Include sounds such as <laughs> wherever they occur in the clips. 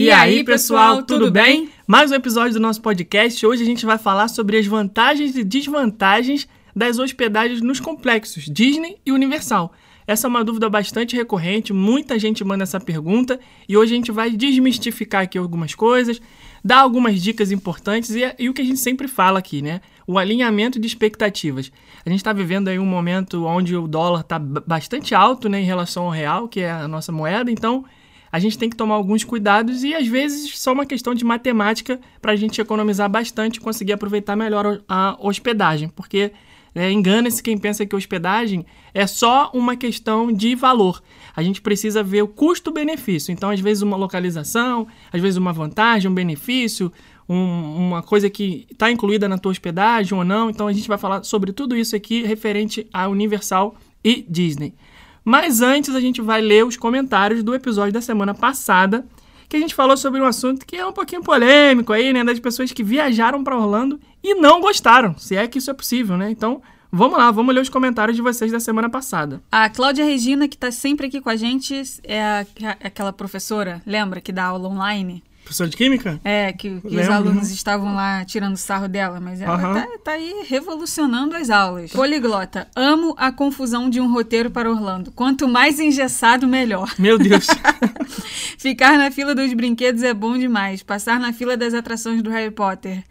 E aí, pessoal, tudo bem? Mais um episódio do nosso podcast. Hoje a gente vai falar sobre as vantagens e desvantagens das hospedagens nos complexos Disney e Universal. Essa é uma dúvida bastante recorrente, muita gente manda essa pergunta e hoje a gente vai desmistificar aqui algumas coisas, dar algumas dicas importantes e, e o que a gente sempre fala aqui, né? O alinhamento de expectativas. A gente está vivendo aí um momento onde o dólar está bastante alto né, em relação ao real, que é a nossa moeda, então a gente tem que tomar alguns cuidados e às vezes só uma questão de matemática para a gente economizar bastante e conseguir aproveitar melhor a hospedagem, porque é, Engana-se quem pensa que hospedagem é só uma questão de valor. A gente precisa ver o custo-benefício. Então, às vezes, uma localização, às vezes, uma vantagem, um benefício, um, uma coisa que está incluída na tua hospedagem ou não. Então, a gente vai falar sobre tudo isso aqui referente a Universal e Disney. Mas antes, a gente vai ler os comentários do episódio da semana passada, que a gente falou sobre um assunto que é um pouquinho polêmico aí, né? Das pessoas que viajaram para Orlando e não gostaram, se é que isso é possível, né? Então, vamos lá, vamos ler os comentários de vocês da semana passada. A Cláudia Regina, que tá sempre aqui com a gente, é a- aquela professora, lembra, que dá aula online? Professor de Química? É, que, que os alunos estavam lá tirando sarro dela, mas ela Aham. tá, tá aí revolucionando as aulas. Poliglota, amo a confusão de um roteiro para Orlando. Quanto mais engessado, melhor. Meu Deus. <laughs> <laughs> Ficar na fila dos brinquedos é bom demais. Passar na fila das atrações do Harry Potter.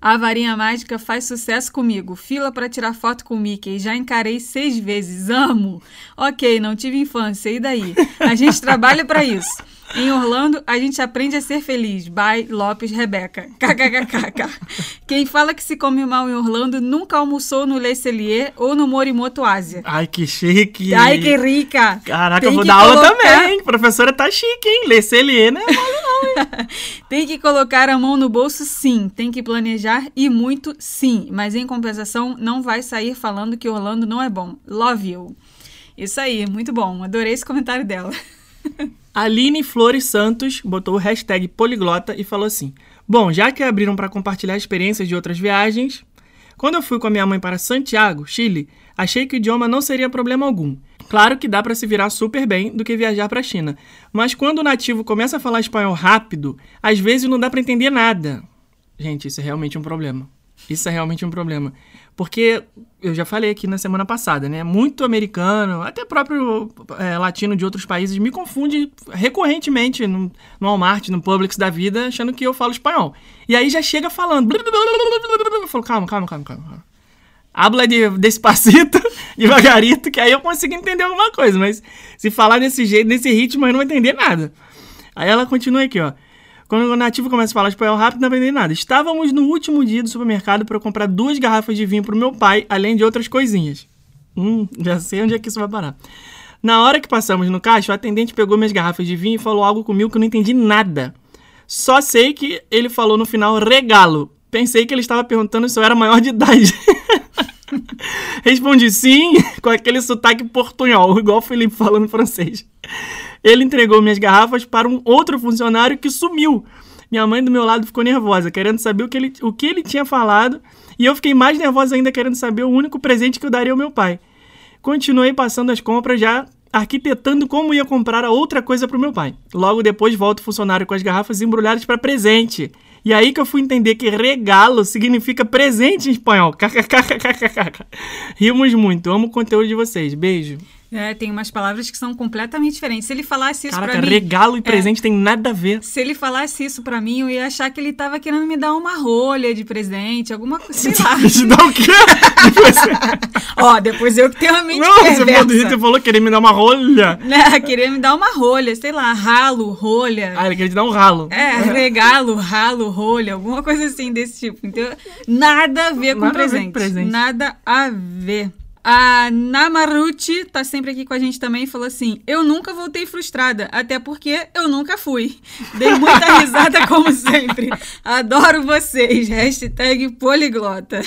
A varinha mágica faz sucesso comigo. Fila para tirar foto com o Mickey. Já encarei seis vezes. Amo. Ok, não tive infância. E daí? A gente trabalha para isso. Em Orlando, a gente aprende a ser feliz. By Lopes Rebeca. <laughs> KKKKK. Quem fala que se come mal em Orlando nunca almoçou no Le Cellier ou no Morimoto Ásia. Ai, que chique. Ai, que rica! Caraca, Tem eu vou dar aula colocar- também, hein? Professora tá chique, hein? Lê CLE, né? Tem que colocar a mão no bolso, sim. Tem que planejar e muito, sim. Mas em compensação, não vai sair falando que Orlando não é bom. Love you. Isso aí, muito bom. Adorei esse comentário dela. <laughs> Aline Flores Santos botou o hashtag poliglota e falou assim: Bom, já que abriram para compartilhar experiências de outras viagens, quando eu fui com a minha mãe para Santiago, Chile, achei que o idioma não seria problema algum. Claro que dá para se virar super bem do que viajar para a China, mas quando o nativo começa a falar espanhol rápido, às vezes não dá para entender nada. Gente, isso é realmente um problema. Isso é realmente um problema. Porque eu já falei aqui na semana passada, né? Muito americano, até próprio é, latino de outros países, me confunde recorrentemente no, no Walmart, no Publix da vida, achando que eu falo espanhol. E aí já chega falando. Eu falo, calma, calma, calma, calma. Habla de, despacito, <laughs> devagarito, que aí eu consigo entender alguma coisa. Mas se falar desse jeito, desse ritmo, eu não vou entender nada. Aí ela continua aqui, ó. Quando o nativo começa a falar espanhol rápido, não entender nada. Estávamos no último dia do supermercado para comprar duas garrafas de vinho para o meu pai, além de outras coisinhas. Hum, já sei onde é que isso vai parar. Na hora que passamos no caixa, o atendente pegou minhas garrafas de vinho e falou algo comigo que eu não entendi nada. Só sei que ele falou no final regalo. Pensei que ele estava perguntando se eu era maior de idade. <laughs> Respondi sim, <laughs> com aquele sotaque portunhol, igual o Felipe falando francês. Ele entregou minhas garrafas para um outro funcionário que sumiu. Minha mãe do meu lado ficou nervosa, querendo saber o que ele, o que ele tinha falado, e eu fiquei mais nervosa ainda, querendo saber o único presente que eu daria ao meu pai. Continuei passando as compras já arquitetando como ia comprar a outra coisa para o meu pai. Logo depois volta o funcionário com as garrafas embrulhadas para presente. E aí que eu fui entender que regalo significa presente em espanhol. Rimos muito. Amo o conteúdo de vocês. Beijo. É, tem umas palavras que são completamente diferentes. Se ele falasse isso Caraca, pra mim. regalo e É. presente tem nada a ver. Se ele falasse isso pra mim, eu ia achar que ele tava querendo me dar uma rolha de presente, alguma coisa. Sei <laughs> lá. Te dá o quê? <laughs> Ó, depois eu que tenho a mente Não, você falou perversa. você falou, querer me dar uma rolha. <laughs> Né, querer me dar uma rolha, sei lá, ralo, rolha. Ah, ele queria te dar um ralo. É, regalo, ralo, rolha, alguma coisa assim desse tipo. Então, nada a ver com Nada a ver com presente. presente. Nada a ver. A Namaruti tá sempre aqui com a gente também e falou assim: Eu nunca voltei frustrada, até porque eu nunca fui. <laughs> Dei muita risada como sempre. Adoro vocês. Hashtag poliglota.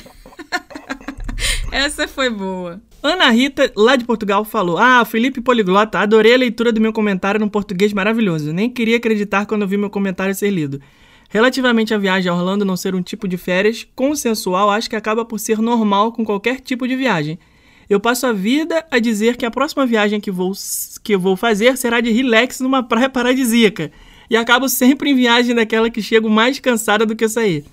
<laughs> Essa foi boa. Ana Rita, lá de Portugal, falou: Ah, Felipe Poliglota, adorei a leitura do meu comentário no português maravilhoso. Nem queria acreditar quando vi meu comentário ser lido. Relativamente à viagem a Orlando não ser um tipo de férias consensual, acho que acaba por ser normal com qualquer tipo de viagem. Eu passo a vida a dizer que a próxima viagem que vou, que eu vou fazer será de relax numa praia paradisíaca. E acabo sempre em viagem daquela que chego mais cansada do que sair.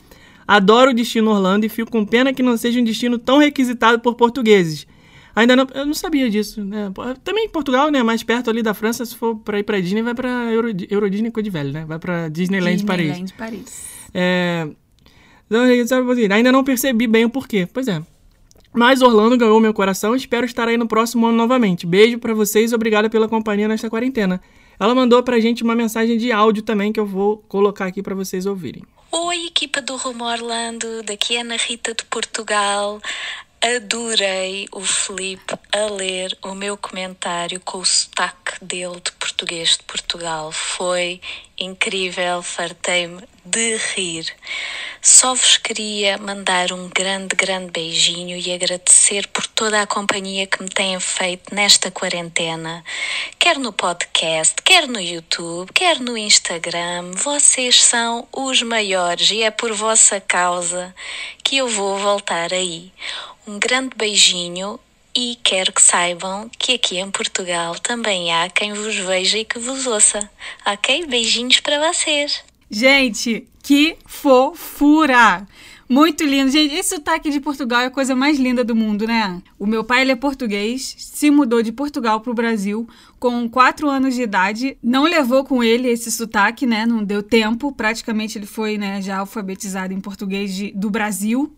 Adoro o destino Orlando e fico com pena que não seja um destino tão requisitado por portugueses. Ainda não, eu não sabia disso, né? Também Portugal, né, mais perto ali da França, se for para ir para Disney, vai para Euro, Euro Disney Velho, né? Vai para Disneyland, Disneyland Paris. Paris. É, ainda não percebi bem o porquê. Pois é. Mas Orlando ganhou meu coração espero estar aí no próximo ano novamente. Beijo para vocês e obrigada pela companhia nesta quarentena. Ela mandou pra gente uma mensagem de áudio também que eu vou colocar aqui para vocês ouvirem. Oi, equipa do Rumo Orlando, daqui é Ana Rita de Portugal. Adorei o Felipe a ler o meu comentário com o sotaque dele de português de Portugal. Foi incrível, fartei-me de rir. Só vos queria mandar um grande, grande beijinho e agradecer por toda a companhia que me têm feito nesta quarentena, quer no podcast, quer no YouTube, quer no Instagram. Vocês são os maiores e é por vossa causa que eu vou voltar aí. Um grande beijinho e quero que saibam que aqui em Portugal também há quem vos veja e que vos ouça. Ok? Beijinhos para vocês. Gente, que fofura! Muito lindo. Gente, esse sotaque de Portugal é a coisa mais linda do mundo, né? O meu pai ele é português, se mudou de Portugal para o Brasil com 4 anos de idade. Não levou com ele esse sotaque, né? Não deu tempo. Praticamente ele foi né, já alfabetizado em português de, do Brasil.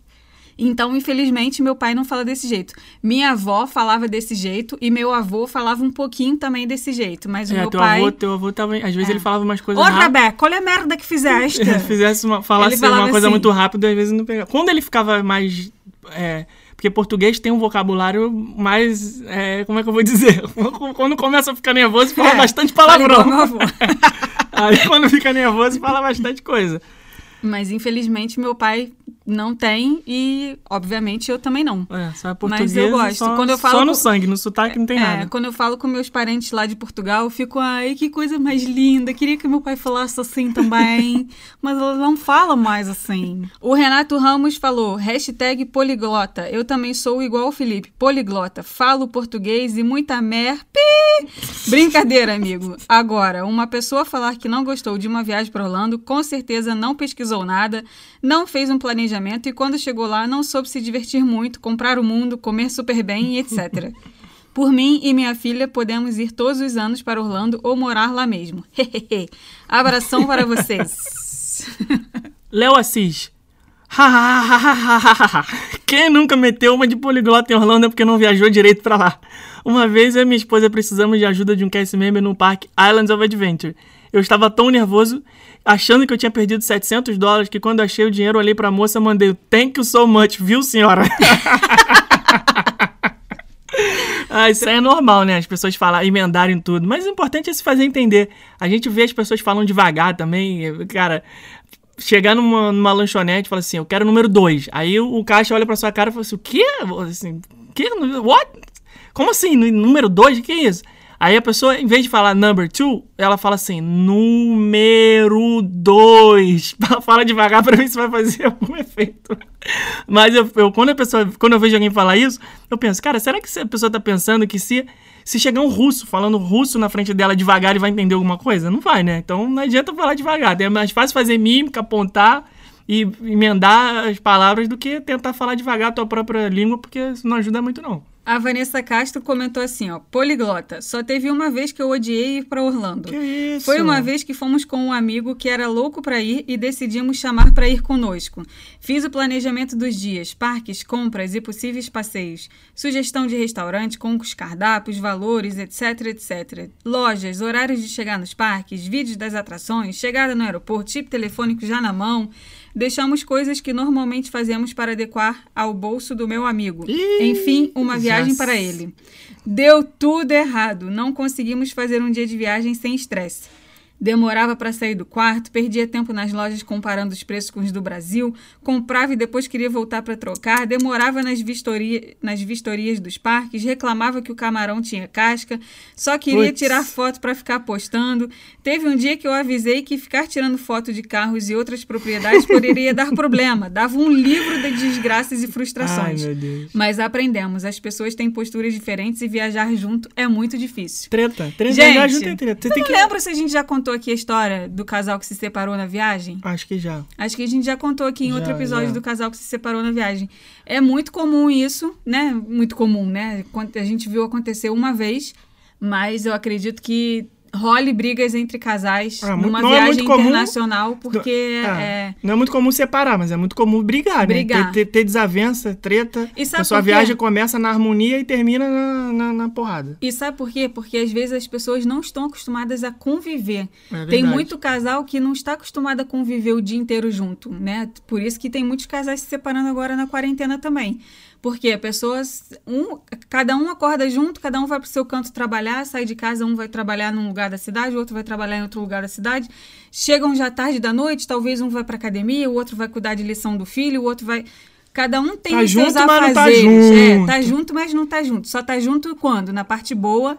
Então, infelizmente, meu pai não fala desse jeito. Minha avó falava desse jeito e meu avô falava um pouquinho também desse jeito. Mas o É, meu teu pai. avô, teu avô também. Às vezes É. ele falava umas coisas Ô. Rebeca, olha a merda que fizeste. Se <laughs> fizesse uma, falasse uma coisa assim. muito rápida, às vezes não pegava. Quando ele ficava mais. é, porque português tem um vocabulário mais. é, como é que eu vou dizer? <laughs> Quando começa a ficar nervoso, fala É, bastante palavrão. <laughs> Aí quando fica nervoso, fala bastante coisa. Mas infelizmente meu pai não tem e, obviamente, eu também não. É, só é Mas português. eu gosto. Só, Quando eu falo só no com- sangue, no sotaque não tem É, nada. quando eu falo com meus parentes lá de Portugal, eu fico, ai, que coisa mais linda. Queria que meu pai falasse assim também. <laughs> mas ela não fala mais assim. O Renato Ramos falou, hashtag poliglota. Eu também sou igual o Felipe, poliglota. Falo português e muita mer... Pi! Brincadeira, amigo. Agora, uma pessoa falar que não gostou de uma viagem para Orlando, com certeza não pesquisou nada, não fez um planejamento e quando chegou lá não soube se divertir muito, comprar o mundo, comer super bem e etc. <laughs> Por mim e minha filha, podemos ir todos os anos para Orlando ou morar lá mesmo. <laughs> Abração para vocês. <laughs> Léo Assis. Quem nunca meteu uma de poliglota em Orlando é porque não viajou direito pra lá. Uma vez eu e minha esposa precisamos de ajuda de um cast member no parque Islands of Adventure. Eu estava tão nervoso, achando que eu tinha perdido 700 dólares, que quando achei o dinheiro, olhei pra moça e mandei thank you so much, viu, senhora? <laughs> Ah, isso aí é normal, né? As pessoas falar, emendarem tudo. Mas o importante é se fazer entender. A gente vê as pessoas falando devagar também. Cara, chegar numa, numa lanchonete e falar assim, eu quero o número 2. Aí o, o caixa olha pra sua cara e fala assim, o quê? Assim, quê? What? Como assim? Número 2? O que é isso? Aí a pessoa, em vez de falar number two, ela fala assim, número 2. <laughs> Fala devagar pra ver se vai fazer <laughs> algum efeito. Mas eu, eu- quando, a pessoa, quando eu vejo alguém falar isso, eu penso, cara, será que a pessoa tá pensando que se, se chegar um russo falando russo na frente dela devagar, ele vai entender alguma coisa? Não vai, né? Então não adianta falar devagar. É mais fácil fazer mímica, apontar e emendar as palavras do que tentar falar devagar a tua própria língua, porque isso não ajuda muito, não. A Vanessa Castro comentou assim, ó, poliglota. Só teve uma vez que eu odiei ir para Orlando. Que isso? Foi uma vez que fomos com um amigo que era louco para ir e decidimos chamar para ir conosco. Fiz o planejamento dos dias, parques, compras e possíveis passeios, sugestão de restaurante com os cardápios, valores, etc, etc. Lojas, horários de chegar nos parques, vídeos das atrações, chegada no aeroporto, chip telefônico já na mão. Deixamos coisas que normalmente fazemos para adequar ao bolso do meu amigo. Ih, Enfim, uma viagem para ele. Deu tudo errado. Não conseguimos fazer um dia de viagem sem estresse. Demorava para sair do quarto, perdia tempo nas lojas comparando os preços com os do Brasil, comprava e depois queria voltar para trocar, demorava nas, vistoria, nas vistorias dos parques, reclamava que o camarão tinha casca, só queria Puts. tirar foto para ficar postando. Teve um dia que eu avisei que ficar tirando foto de carros e outras propriedades poderia dar <laughs> problema. Dava um livro de desgraças e Ai, frustrações. meu Deus. Mas aprendemos, as pessoas têm posturas diferentes e viajar junto é muito difícil. Treta. Treta. Gente, Viajar junto é treta. Você Eu não que... lembro se a gente já contou aqui a história do casal que se separou na viagem. Acho que já. Acho que a gente já contou aqui em Já, outro episódio já. do casal que se separou na viagem. É muito comum isso, né? Muito comum, né? A gente viu acontecer uma vez, mas eu acredito que role brigas entre casais Ah, numa não é viagem muito comum. internacional, porque Ah, é. Não é muito comum separar, mas é muito comum brigar, Brigar. né? Ter, ter, ter desavença, treta. E sabe a sua viagem começa na harmonia e termina na, na, na porrada. E sabe por quê? Porque às vezes as pessoas não estão acostumadas a conviver. É tem muito casal que não está acostumado a conviver o dia inteiro junto, né? Por isso que tem muitos casais se separando agora na quarentena também. Porque a pessoa, um, cada um acorda junto, cada um vai pro seu canto trabalhar, sai de casa, um vai trabalhar num lugar da cidade, o outro vai trabalhar em outro lugar da cidade. Chegam já tarde da noite, talvez um vai pra academia, o outro vai cuidar de lição do filho, o outro vai. Cada um tem Tá os seus junto, mas não tá afazeres. É, junto. tá junto, mas não tá junto. Só tá junto quando? Na parte boa,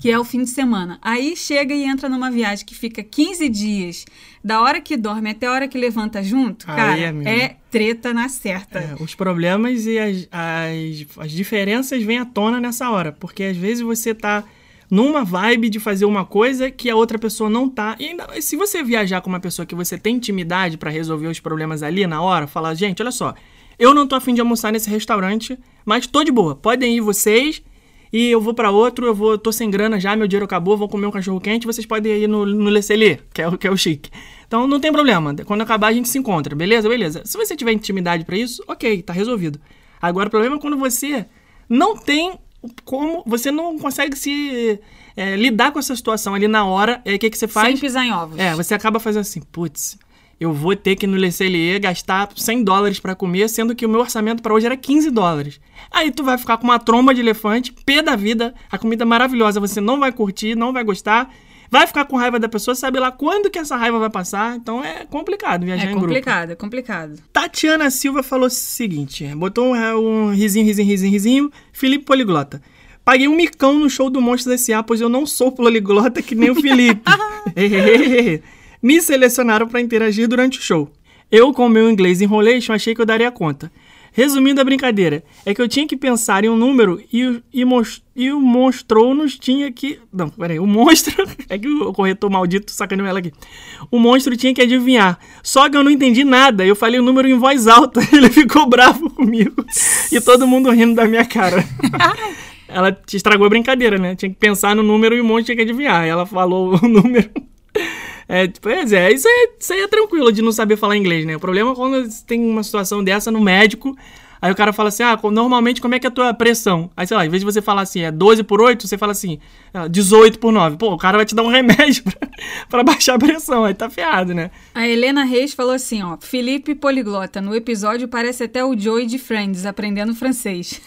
que é o fim de semana. Aí chega e entra numa viagem que fica 15 dias, da hora que dorme até a hora que levanta junto, Aí, cara, amigo. é treta na certa. É, os problemas e as, as, as diferenças vêm à tona nessa hora. Porque às vezes você tá numa vibe de fazer uma coisa que a outra pessoa não tá. E ainda, se você viajar com uma pessoa que você tem intimidade pra resolver os problemas ali na hora, falar, gente, olha só, eu não tô afim de almoçar nesse restaurante, mas tô de boa. Podem ir vocês. E eu vou pra outro, eu vou, tô sem grana já, meu dinheiro acabou, vou comer um cachorro quente, vocês podem ir no, no Le Cellier, que é, o- que é o chique. Então não tem problema, quando acabar a gente se encontra, beleza? Beleza. Se você tiver intimidade pra isso, ok, tá resolvido. Agora o problema é quando você não tem como, você não consegue se é, lidar com essa situação ali na hora, é o que, que você faz? Sem pisar em ovos. É, você acaba fazendo assim, putz, eu vou ter que no Le Cellier gastar 100 dólares pra comer, sendo que o meu orçamento pra hoje era 15 dólares. Aí tu vai ficar com uma tromba de elefante, pé da vida, a comida é maravilhosa, você não vai curtir, não vai gostar, vai ficar com raiva da pessoa, sabe lá quando que essa raiva vai passar, então é complicado viajar É em grupo. complicado, é complicado. Tatiana Silva falou o seguinte: botou um, um risinho, risinho, risinho, risinho. Felipe Poliglota. Paguei um micão no show do Monstros S.A., pois eu não sou poliglota que nem o Felipe. <laughs> <laughs> Me selecionaram para interagir durante o show. Eu, com o meu inglês enrolation, achei que eu daria conta. Resumindo a brincadeira, é que eu tinha que pensar em um número e, o- e, e o monstro-nos tinha que. Não, peraí, o monstro. <laughs> É que o corretor maldito sacaneou ela aqui. O monstro tinha que adivinhar. Só que eu não entendi nada. Eu falei o número em voz alta. <laughs> Ele ficou bravo comigo. E todo mundo rindo da minha cara. <laughs> ela te estragou a brincadeira, né? Tinha que pensar no número e o monstro tinha que adivinhar. Ela falou o número. É, pois é, isso aí, isso aí é tranquilo de não saber falar inglês, né? O problema é quando tem uma situação dessa no médico, aí o cara fala assim, ah, normalmente como é que é a tua pressão? Aí, sei lá, em vez de você falar assim, é 12 por 8, você fala assim, ah, 18 por 9. Pô, o cara vai te dar um <laughs> remédio pra, pra baixar a pressão, aí tá ferrado, né? A Helena Reis falou assim, ó, Felipe Poliglota, no episódio parece até o Joey de Friends, aprendendo francês.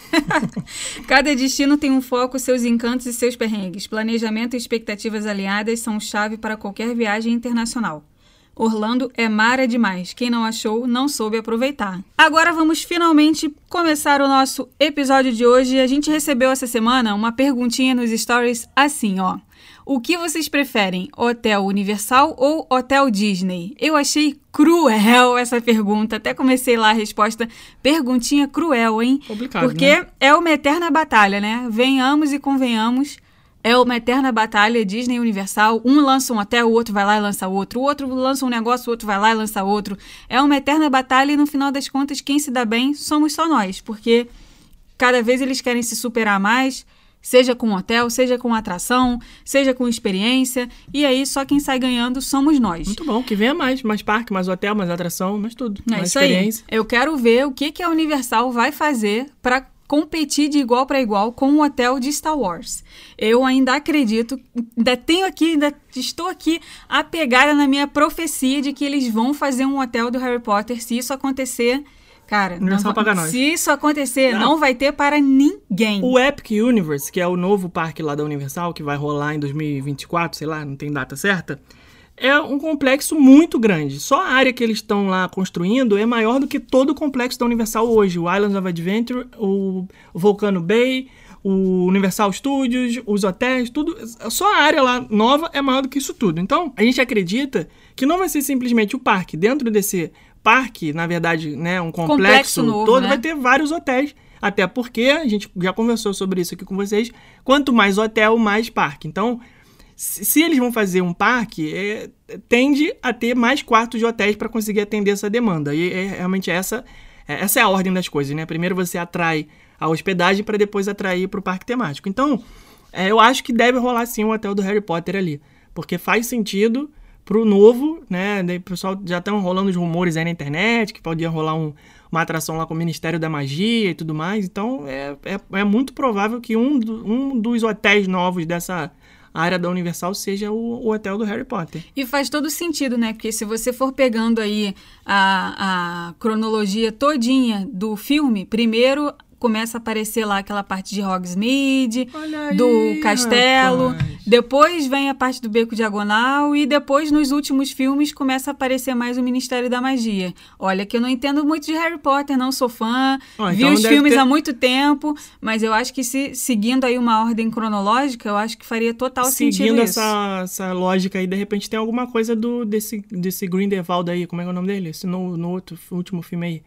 <laughs> Cada destino tem um foco, seus encantos e seus perrengues. Planejamento e expectativas alinhadas são chave para qualquer viagem internacional. Orlando é mara demais. Quem não achou, não soube aproveitar. Agora vamos finalmente começar o nosso episódio de hoje. A gente recebeu essa semana uma perguntinha nos stories assim, ó. O que vocês preferem, Hotel Universal ou Hotel Disney? Eu achei cruel <laughs> essa pergunta. Até comecei lá a resposta. Perguntinha cruel, hein? Complicado, Porque né? é uma eterna batalha, né? Venhamos e convenhamos. É uma eterna batalha Disney Universal. Um lança um hotel, o outro vai lá e lança outro. O outro lança um negócio, o outro vai lá e lança outro. É uma eterna batalha e no final das contas, quem se dá bem somos só nós. Porque cada vez eles querem se superar mais, seja com hotel, seja com atração, seja com experiência. E aí só quem sai ganhando somos nós. Muito bom, que venha mais, mais parque, mais hotel, mais atração, mais tudo. É mais isso aí. experiência. Eu quero ver o que, que a Universal vai fazer para competir de igual para igual com o hotel de Star Wars. Eu ainda acredito, ainda tenho aqui, ainda estou aqui apegada na minha profecia de que eles vão fazer um hotel do Harry Potter. Se isso acontecer, cara, não vai- nós. se isso acontecer, Não. não vai ter para ninguém. O Epic Universe, que é o novo parque lá da Universal, que vai rolar em 2024, sei lá, não tem data certa, é um complexo muito grande. Só a área que eles estão lá construindo é maior do que todo o complexo da Universal hoje. O Islands of Adventure, o Volcano Bay, o Universal Studios, os hotéis, tudo. Só a área lá nova é maior do que isso tudo. Então, a gente acredita que não vai ser simplesmente o parque. Dentro desse parque, na verdade, né, um complexo, Complexo novo, todo, né? vai ter vários hotéis. Até porque a gente já conversou sobre isso aqui com vocês. Quanto mais hotel, mais parque. Então, se eles vão fazer um parque, é, tende a ter mais quartos de hotéis para conseguir atender essa demanda. E é, realmente essa, é, essa é a ordem das coisas, né? Primeiro você atrai a hospedagem para depois atrair para o parque temático. Então, é, eu acho que deve rolar sim o hotel do Harry Potter ali, porque faz sentido pro novo, né? O pessoal já estão rolando os rumores aí na internet que podia rolar um- uma atração lá com o Ministério da Magia e tudo mais. Então, é, é, é muito provável que um, do- um dos hotéis novos dessa área da Universal seja o, o hotel do Harry Potter. E faz todo sentido, né? Porque se você for pegando aí a, a cronologia todinha do filme, primeiro começa a aparecer lá aquela parte de Hogsmeade, aí, do castelo, rapaz. depois vem a parte do Beco Diagonal e depois nos últimos filmes começa a aparecer mais o Ministério da Magia. Olha que eu não entendo muito de Harry Potter, não sou fã, vi então os filmes ter- há muito tempo, mas eu acho que se seguindo aí uma ordem cronológica, eu acho que faria total sentido Seguindo isso. essa, essa lógica aí, de repente tem alguma coisa do, desse, desse Grindelwald aí, como é que é o nome dele? Esse no, no outro último filme aí.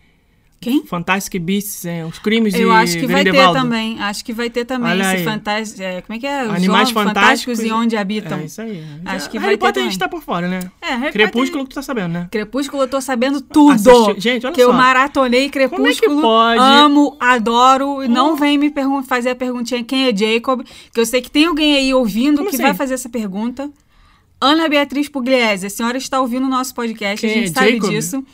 Quem? Fantastic Beasts, é, os crimes de Eu acho que vai ter também. Acho que vai ter também Olha esse aí. fantasma. como é que é? Os Animais Homens fantásticos, e onde habitam. É isso aí. Acho que Harry vai ter Potter a gente também. tá por fora, né? É, Harry Crepúsculo Potter- tu tá sabendo, né? Crepúsculo eu tô sabendo tudo. Assisti- Gente, olha que eu só. maratonei Crepúsculo. pode? Amo, adoro. E não vem me pergun- fazer a perguntinha quem é Jacob, que eu sei que tem alguém aí ouvindo Como que assim? vai fazer essa pergunta. Ana Beatriz Pugliese, a senhora está ouvindo o nosso podcast, Quem a gente é sabe Jacob? disso.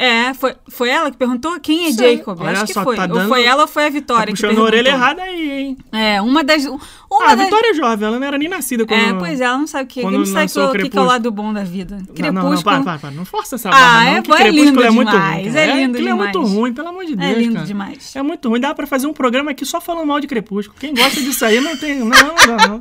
É, foi, foi ela que perguntou quem é Sei. Jacob? Olha Acho que só, foi. tá Ou dando- foi ela ou foi a Vitória Tá que puxando a perguntou. orelha errada aí, hein? É, uma das. Uma Ah, a das... Vitória é jovem, ela não era nem nascida quando... É, pois é, ela não sabe o que, quando não sabe lançou o que, que é o lado bom da vida. Crepúsculo. Não, não, não, para, para, para. Não força essa Ah, barra, não, é- que é Crepúsculo lindo é muito demais, ruim. cara. é lindo aquilo é muito demais. ruim, pelo amor de Deus, É lindo cara. demais. É muito ruim. Dá pra fazer um programa aqui só falando mal de Crepúsculo. Quem gosta disso aí não tem... Não, não, dá, não.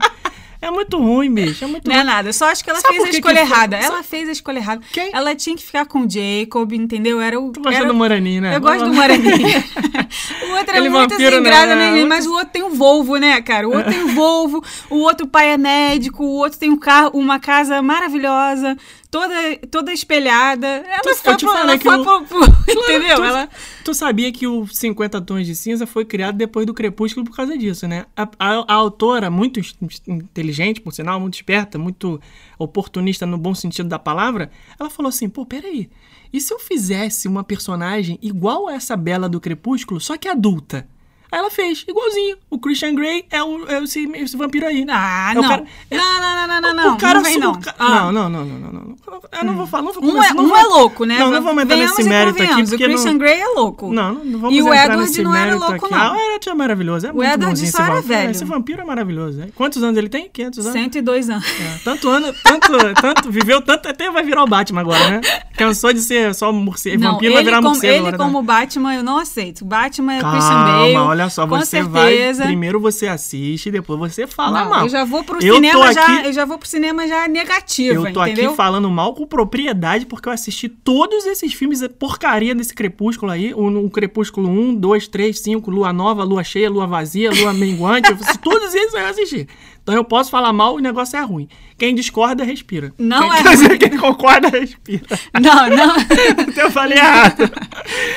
É muito ruim, bicho. É muito Não é ruim. nada, eu só acho que ela Sabe fez a escolha errada. Sabe- Ela fez a escolha errada. Quem? Ela tinha que ficar com o Jacob, entendeu? Era o. Tu gosta era... do Moraninho, né? Eu gosto do Moraninho. <laughs> o outro é Ele muito vampiro, sem né? graça, né? Outro- Mas o outro tem um Volvo, né, cara? O outro tem um Volvo, o outro pai é médico, o outro tem um carro, uma casa maravilhosa, toda, toda espelhada. Ela Tu- foi pro. Ela que foi o- pro, pro- <laughs> Entendeu? Tu, Ela. tu sabia que o 50 Tons de Cinza foi criado depois do Crepúsculo por causa disso, né? A, a- a autora, muito in- inteligente, por sinal, muito esperta, muito oportunista no bom sentido da palavra, ela falou assim, pô, peraí, e se eu fizesse uma personagem igual a essa Bela do Crepúsculo, só que adulta? Aí ela fez, igualzinho. O Christian Grey é, o, é esse, esse vampiro aí. Ah, É o não. cara- não, não, não, não, não, não. o cara não vem, não. o Ah. não, não, não, não, não, não. Eu não vou falar, não vou Um, começar- é, um é louco, né? Não, não vamos entrar nesse e mérito aqui, porque O Christian não... Grey é louco. Não, não, vamos E o entrar Edward nesse não era mérito louco, aqui. não. Ah, o Edward é maravilhoso. É muito Edward só era velho. Esse vampiro é maravilhoso. né? Quantos anos ele tem? 500 anos? 102 anos. É, tanto ano, tanto, tanto, viveu tanto, até vai virar o Batman agora, né? Cansou de ser só morcego, vampiro, vai virar morcego ele né? como Batman eu não aceito. Batman é Christian Calma, Bale. Olha só, com você certeza. vai, primeiro você assiste, depois você fala Não, mal. eu já vou pro Eu cinema já, aqui- eu já vou pro cinema já negativa, Eu tô entendeu? aqui falando mal com propriedade porque eu assisti todos esses filmes, a porcaria desse Crepúsculo aí. O, o Crepúsculo 1, 2, 3, 5, Lua Nova, Lua Cheia, Lua Vazia, Lua Menguante. <laughs> todos esses eu assisti. Então eu posso falar mal, o negócio é ruim. Quem discorda, respira. Não quem, é dizer, ruim. Quem concorda, respira. <laughs> Não, não. Até eu falei errado.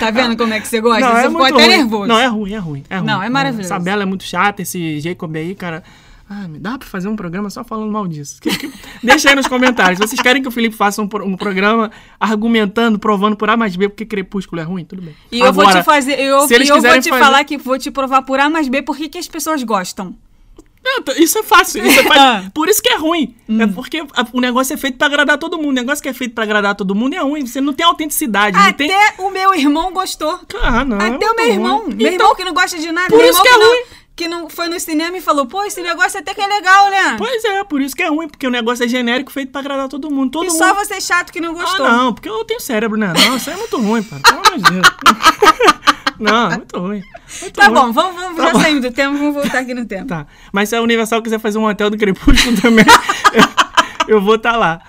tá vendo como é que você gosta? Não, você é ficou até ruim. nervoso. Não, é ruim, é ruim. É ruim. Não, é maravilhoso. Essa Bela é muito chata, esse Jacob aí, cara. Ah, me dá pra fazer um programa só falando mal disso. Que- que- Deixa aí nos comentários. Vocês querem que o Felipe faça um, um programa argumentando, provando por A mais B porque Crepúsculo é ruim, tudo bem. E eu vou Agora, te fazer, eu, se eles e eu vou te fazer- falar que vou te provar por A mais B por que que as pessoas gostam. Não, Isso é fácil. Isso é fácil. <laughs> Ah. Hum. Por isso que é ruim. É porque o negócio é feito pra agradar todo mundo. O negócio que é feito pra agradar todo mundo é ruim. Você não tem autenticidade. não Até tem... o meu irmão gostou. Ah, não. é Até o muito meu ruim. irmão. Meu Então, irmão que não gosta de nada. por meu isso que é não, ruim. que não foi no cinema e falou, pô, esse negócio até que é legal, né? Pois é, por isso que é ruim. Porque o negócio é genérico, feito pra agradar todo mundo. Todo e mundo... só você chato que não gostou. Ah, não, porque eu tenho cérebro, né? Não, isso é muito ruim, pá. Pelo amor de Deus. <laughs> Não, muito ruim. Muito Tá ruim. bom, vamos, vamos Tá já saímos do tempo, vamos voltar aqui no tempo. Tá. Mas se a Universal quiser fazer um hotel do Crepúsculo também, eu, <laughs> eu vou estar lá.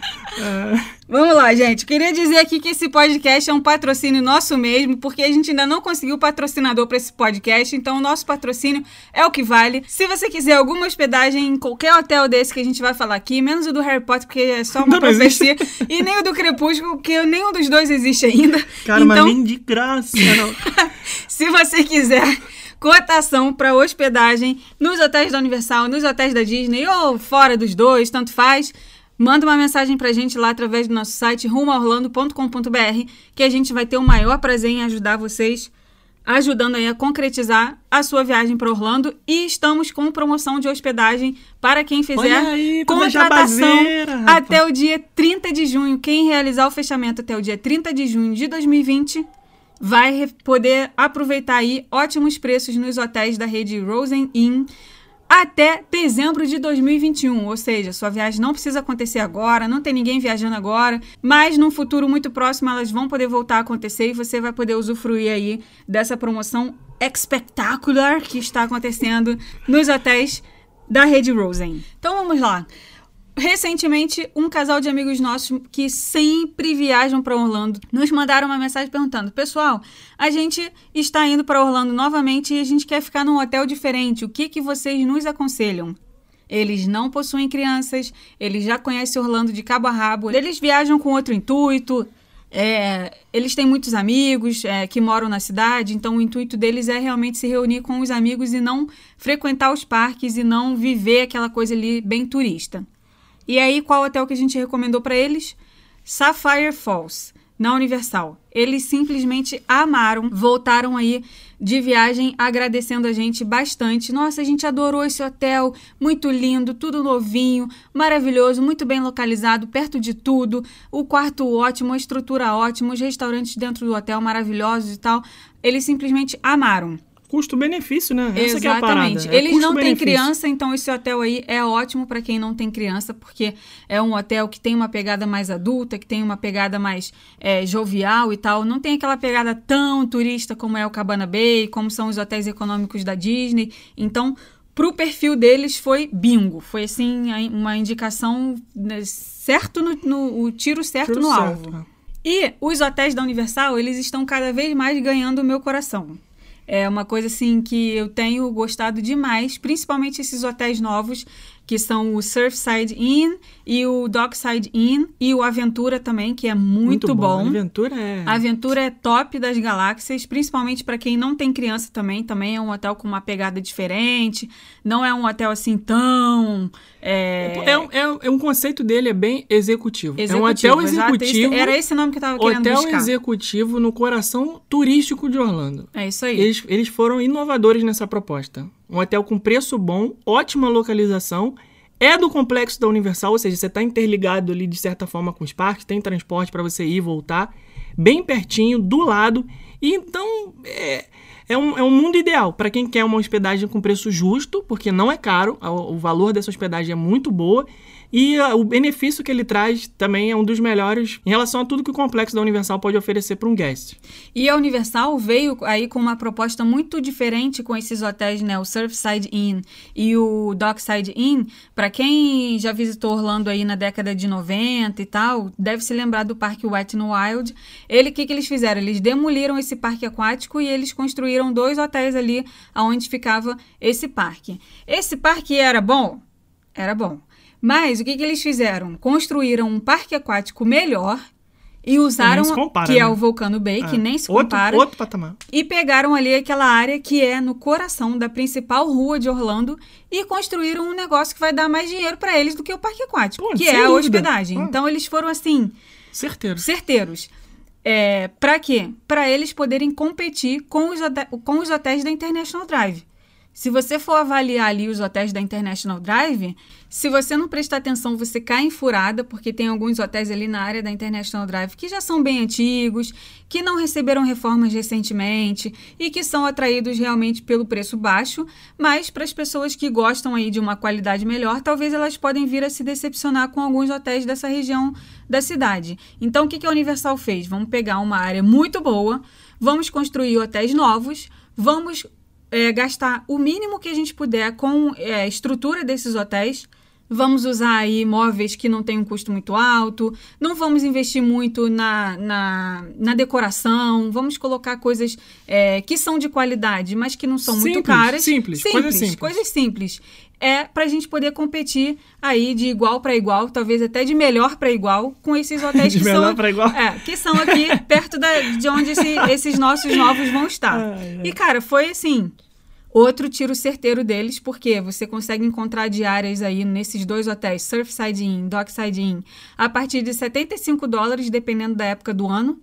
Vamos lá, gente. Queria dizer aqui que esse podcast é um patrocínio nosso mesmo, porque a gente ainda não conseguiu patrocinador para esse podcast, então o nosso patrocínio é o que vale. Se você quiser alguma hospedagem em qualquer hotel desse que a gente vai falar aqui, menos o do Harry Potter, porque é só uma Não, não profecia, e nem o do Crepúsculo, porque nenhum dos dois existe ainda. Cara, então, mas nem de graça. Não. <laughs> se você quiser cotação para hospedagem nos hotéis da Universal, nos hotéis da Disney ou fora dos dois, tanto faz, manda uma mensagem pra gente lá através do nosso site rumoorlando.com.br, que a gente vai ter o maior prazer em ajudar vocês, ajudando aí a concretizar a sua viagem para Orlando. E estamos com promoção de hospedagem para quem fizer aí, contratação até o dia 30 de junho. Quem realizar o fechamento até o dia 30 de junho de 2020 vai poder aproveitar aí ótimos preços nos hotéis da rede Rosen Inn até dezembro de 2021, ou seja, sua viagem não precisa acontecer agora, não tem ninguém viajando agora, mas num futuro muito próximo elas vão poder voltar a acontecer e você vai poder usufruir aí dessa promoção espetacular que está acontecendo nos hotéis da rede Rosen. Então vamos lá. Recentemente, um casal de amigos nossos que sempre viajam para Orlando nos mandaram uma mensagem perguntando: Pessoal, a gente está indo para Orlando novamente e a gente quer ficar num hotel diferente. O que, que vocês nos aconselham? Eles não possuem crianças, eles já conhecem Orlando de cabo a rabo, eles viajam com outro intuito, é, eles têm muitos amigos é, que moram na cidade, então o intuito deles é realmente se reunir com os amigos e não frequentar os parques e não viver aquela coisa ali bem turista. E aí, qual hotel que a gente recomendou para eles? Sapphire Falls, na Universal. Eles simplesmente amaram, voltaram aí de viagem agradecendo a gente bastante. Nossa, a gente adorou esse hotel, muito lindo, tudo novinho, maravilhoso, muito bem localizado, perto de tudo, o quarto ótimo, a estrutura ótima, os restaurantes dentro do hotel maravilhosos e tal. Eles simplesmente amaram. Custo-benefício, né? Essa que é a parada. Exatamente. É Eles não têm criança, então esse hotel aí é ótimo para quem não tem criança, porque é um hotel que tem uma pegada mais adulta, que tem uma pegada mais é, jovial e tal. Não tem aquela pegada tão turista como é o Cabana Bay, como são os hotéis econômicos da Disney. Então, pro perfil deles foi bingo. Foi assim uma indicação né, certo no, no- o tiro certo Tiro no certo, alvo. é. E os hotéis da Universal, eles estão cada vez mais ganhando o meu coração. É uma coisa assim que eu tenho gostado demais, principalmente esses hotéis novos, que são o Surfside Inn e o Dockside Inn e o Aventura também, que é muito, bom. A aventura é. A Aventura é top das galáxias, principalmente para quem não tem criança também. Também é um hotel com uma pegada diferente. Não é um hotel assim tão. É, É, um- é é um conceito dele, é bem executivo. é um executivo, hotel executivo. Era esse nome que eu tava querendo Hotel buscar. executivo no coração turístico de Orlando. É isso aí. Eles, eles foram inovadores nessa proposta. Um hotel com preço bom, ótima localização, é do complexo da Universal, ou seja, você está interligado ali de certa forma com os parques, tem transporte para você ir e voltar, bem pertinho, do lado. E então é, é, um, é um mundo ideal para quem quer uma hospedagem com preço justo, porque não é caro, a- o valor dessa hospedagem é muito boa. E ah, o benefício que ele traz também é um dos melhores em relação a tudo que o complexo da Universal pode oferecer para um guest. E a Universal veio aí com uma proposta muito diferente com esses hotéis, né? O Surfside Inn e o Dockside Inn. Para quem já visitou Orlando aí na década de 90 e tal, deve se lembrar do parque Wet n Wild. Ele, o que, que eles fizeram? Eles demoliram esse parque aquático e eles construíram dois hotéis ali onde ficava esse parque. Esse parque era bom? Era bom. Mas o que, que eles fizeram? Construíram um parque aquático melhor e usaram se compara, que né? é o Volcano Bay, que É. nem se outro, compara, Outro patamar. e pegaram ali aquela área que é no coração da principal rua de Orlando e construíram um negócio que vai dar mais dinheiro para eles do que o parque aquático, Pô, que é a dúvida. hospedagem. Então eles foram assim, Certeiro. certeiros. É, para quê? Para eles poderem competir com os, com os hotéis da International Drive. Se você for avaliar ali os hotéis da International Drive, se você não prestar atenção, você cai em furada, porque tem alguns hotéis ali na área da International Drive que já são bem antigos, que não receberam reformas recentemente e que são atraídos realmente pelo preço baixo, mas para as pessoas que gostam aí de uma qualidade melhor, talvez elas podem vir a se decepcionar com alguns hotéis dessa região da cidade. Então, o que que a Universal fez? Vamos pegar uma área muito boa, vamos construir hotéis novos, vamos é, gastar o mínimo que a gente puder com é, a estrutura desses hotéis, Vamos usar aí móveis que não têm um custo muito alto. Não vamos investir muito na, na, na decoração. Vamos colocar coisas é, que são de qualidade, mas que não são muito Simples, caras. simples, coisas simples. Coisas simples. É pra gente poder competir aí de igual para igual, talvez até de melhor para igual, com esses <laughs> hotéis De que melhor são. pra igual. É, que são aqui perto da, de onde esse- esses nossos novos vão estar. Ai, ai. E, cara, foi assim. Outro tiro certeiro deles, porque você consegue encontrar diárias aí nesses dois hotéis, Surfside Inn, Dockside Inn, a partir de 75 dólares, dependendo da época do ano.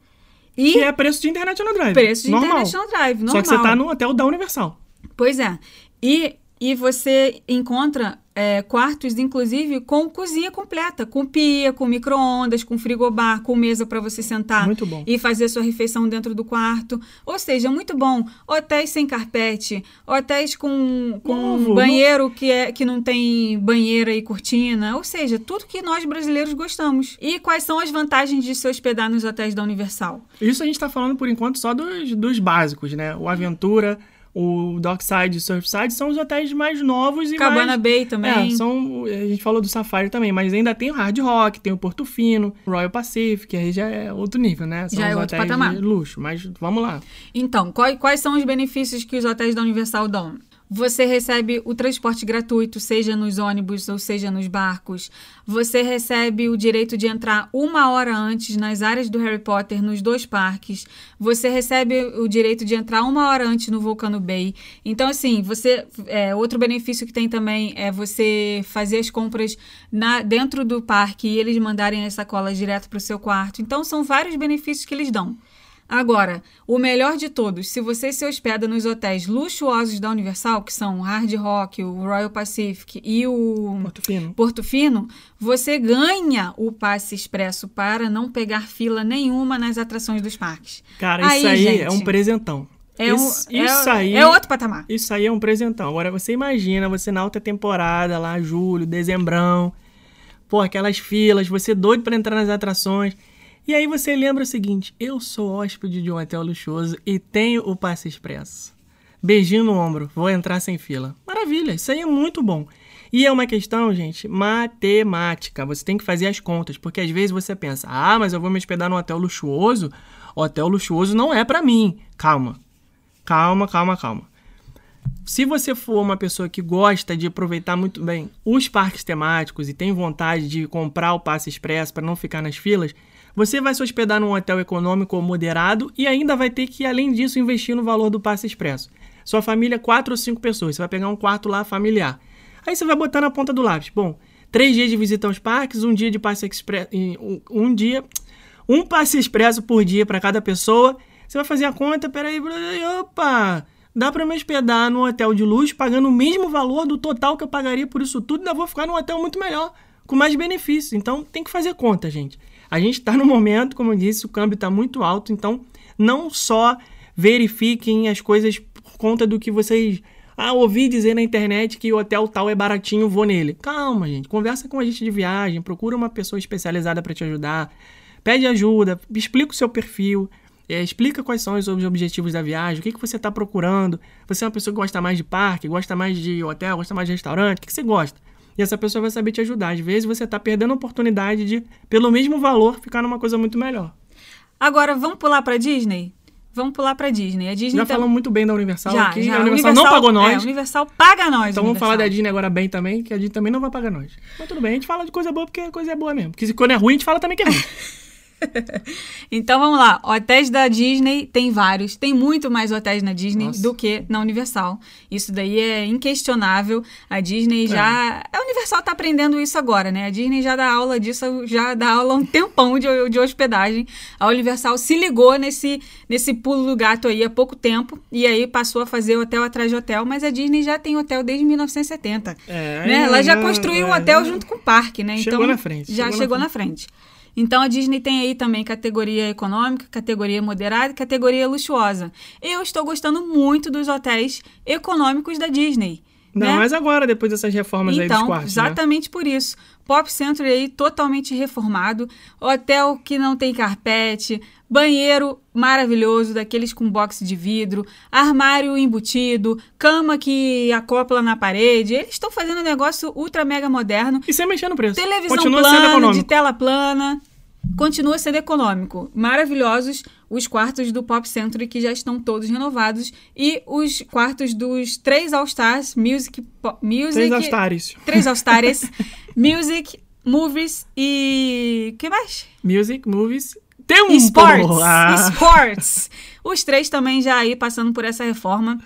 E Que é preço de International Drive. preço de normal. International Drive, normal. Só que você tá no hotel da Universal. Pois é. E, e você encontra é, quartos, inclusive, com cozinha completa, com pia, com micro-ondas, com frigobar, com mesa para você sentar Muito bom. e fazer sua refeição dentro do quarto. Ou seja, muito bom. Hotéis sem carpete, hotéis com, com Novo, banheiro que, é, que não tem banheira e cortina. Ou seja, tudo que nós brasileiros gostamos. E quais são as vantagens de se hospedar nos hotéis da Universal? Isso a gente tá falando por enquanto só dos, dos básicos, né? O Aventura, o Dockside e o Surfside são os hotéis mais novos e Cabana mais... Bay também. É, são, a gente falou do Safari também, mas ainda tem o Hard Rock, tem o Porto Fino, Royal Pacific, aí já é outro nível, né? São Já os é outro hotéis patamar. de luxo, mas vamos lá. Então, quais, quais são os benefícios que os hotéis da Universal dão? Você recebe o transporte gratuito, seja nos ônibus ou seja nos barcos. Você recebe o direito de entrar uma hora antes nas áreas do Harry Potter nos dois parques. Você recebe o direito de entrar uma hora antes no Volcano Bay. Então, assim, você é, outro benefício que tem também é você fazer as compras na, dentro do parque e eles mandarem as sacolas direto para o seu quarto. Então, são vários benefícios que eles dão. Agora, o melhor de todos, se você se hospeda nos hotéis luxuosos da Universal, que são o Hard Rock, o Royal Pacific e o Porto Fino. Porto Fino, você ganha o passe expresso para não pegar fila nenhuma nas atrações dos parques. Cara, isso aí gente, é um presentão. é um- isso, é- isso aí é outro patamar. Isso aí é um presentão. Agora você imagina você na alta temporada, lá julho, dezembrão, pô, aquelas filas, você doido pra entrar nas atrações. E aí você lembra o seguinte: eu sou hóspede de um hotel luxuoso e tenho o passe expresso. Beijinho no ombro, vou entrar sem fila. Maravilha, isso aí é muito bom. E é uma questão, gente, matemática. Você tem que fazer as contas, porque às vezes você pensa: "Ah, mas eu vou me hospedar num hotel luxuoso. Hotel luxuoso não é pra mim". Calma. Calma, calma, calma. Se você for uma pessoa que gosta de aproveitar muito bem os parques temáticos e tem vontade de comprar o passe expresso para não ficar nas filas, você vai se hospedar num hotel econômico ou moderado e ainda vai ter que, além disso, investir no valor do passe expresso. Sua família é quatro ou cinco pessoas, você vai pegar um quarto lá familiar. Aí você vai botar na ponta do lápis. Bom, três dias de visita aos parques, um dia de passe expresso, um, dia, um passe expresso por dia para cada pessoa. Você vai fazer a conta, peraí, opa, dá para me hospedar num hotel de luxo pagando o mesmo valor do total que eu pagaria por isso tudo, ainda vou ficar num hotel muito melhor, com mais benefícios. Então tem que fazer conta, gente. A gente está no momento, como eu disse, o câmbio está muito alto, então não só verifiquem as coisas por conta do que vocês. Ah, ouvi dizer na internet que o hotel tal é baratinho, vou nele. Calma, gente. Conversa com a gente de viagem, procura uma pessoa especializada para te ajudar. Pede ajuda, explica o seu perfil, é, explica quais são os os objetivos da viagem, o que, que você está procurando. Você é uma pessoa que gosta mais de parque, gosta mais de hotel, gosta mais de restaurante, o que, que você gosta? E essa pessoa vai saber te ajudar. Às vezes você está perdendo a oportunidade de, pelo mesmo valor, ficar numa coisa muito melhor. Agora, vamos pular pra Disney? Vamos pular pra Disney. A Disney Já tá- falamos muito bem da Universal já, aqui. já. A Universal, não pagou É, nós. a Universal paga nós. Então vamos falar da Universal. Disney agora bem também, que a Disney também não vai pagar nós. Mas tudo bem, a gente fala de coisa boa porque a coisa é boa mesmo. Porque se quando é ruim, a gente fala também que é ruim. <laughs> <laughs> Então vamos lá. Hotéis da Disney tem vários. Tem muito mais hotéis na Disney Nossa. do que na Universal. Isso daí é inquestionável. A Disney já. A Universal tá aprendendo isso agora, né? A Disney já dá aula disso, já dá aula há um tempão de, de hospedagem. A Universal se ligou nesse, nesse pulo do gato aí há pouco tempo. E aí passou a fazer hotel atrás de hotel. Mas a Disney já tem hotel desde 1970. É, né? Ela já é, construiu um é, hotel é. junto com o parque, né? Chegou então, na frente, Já chegou na chegou na frente. Então a Disney tem aí também categoria econômica, categoria moderada e categoria luxuosa. Eu estou gostando muito dos hotéis econômicos da Disney. Ainda né? mais agora, depois dessas reformas aí dos Então, quartos, né? exatamente por isso. Pop Century aí totalmente reformado, hotel que não tem carpete, banheiro maravilhoso, daqueles com box de vidro, armário embutido, cama que acopla na parede. Eles estão fazendo um negócio ultra mega moderno. E sem mexer no preço. Televisão Continua plana, de tela plana. Continua sendo econômico. Maravilhosos os quartos do Pop Century que já estão todos renovados e os quartos dos três All-Stars, Music, Po- Music Três altares. Três All-Stars, <laughs> Music, Movies e que mais? Music, movies. Tempo! Sports. Ah. Sports. Os três também já aí passando por essa reforma.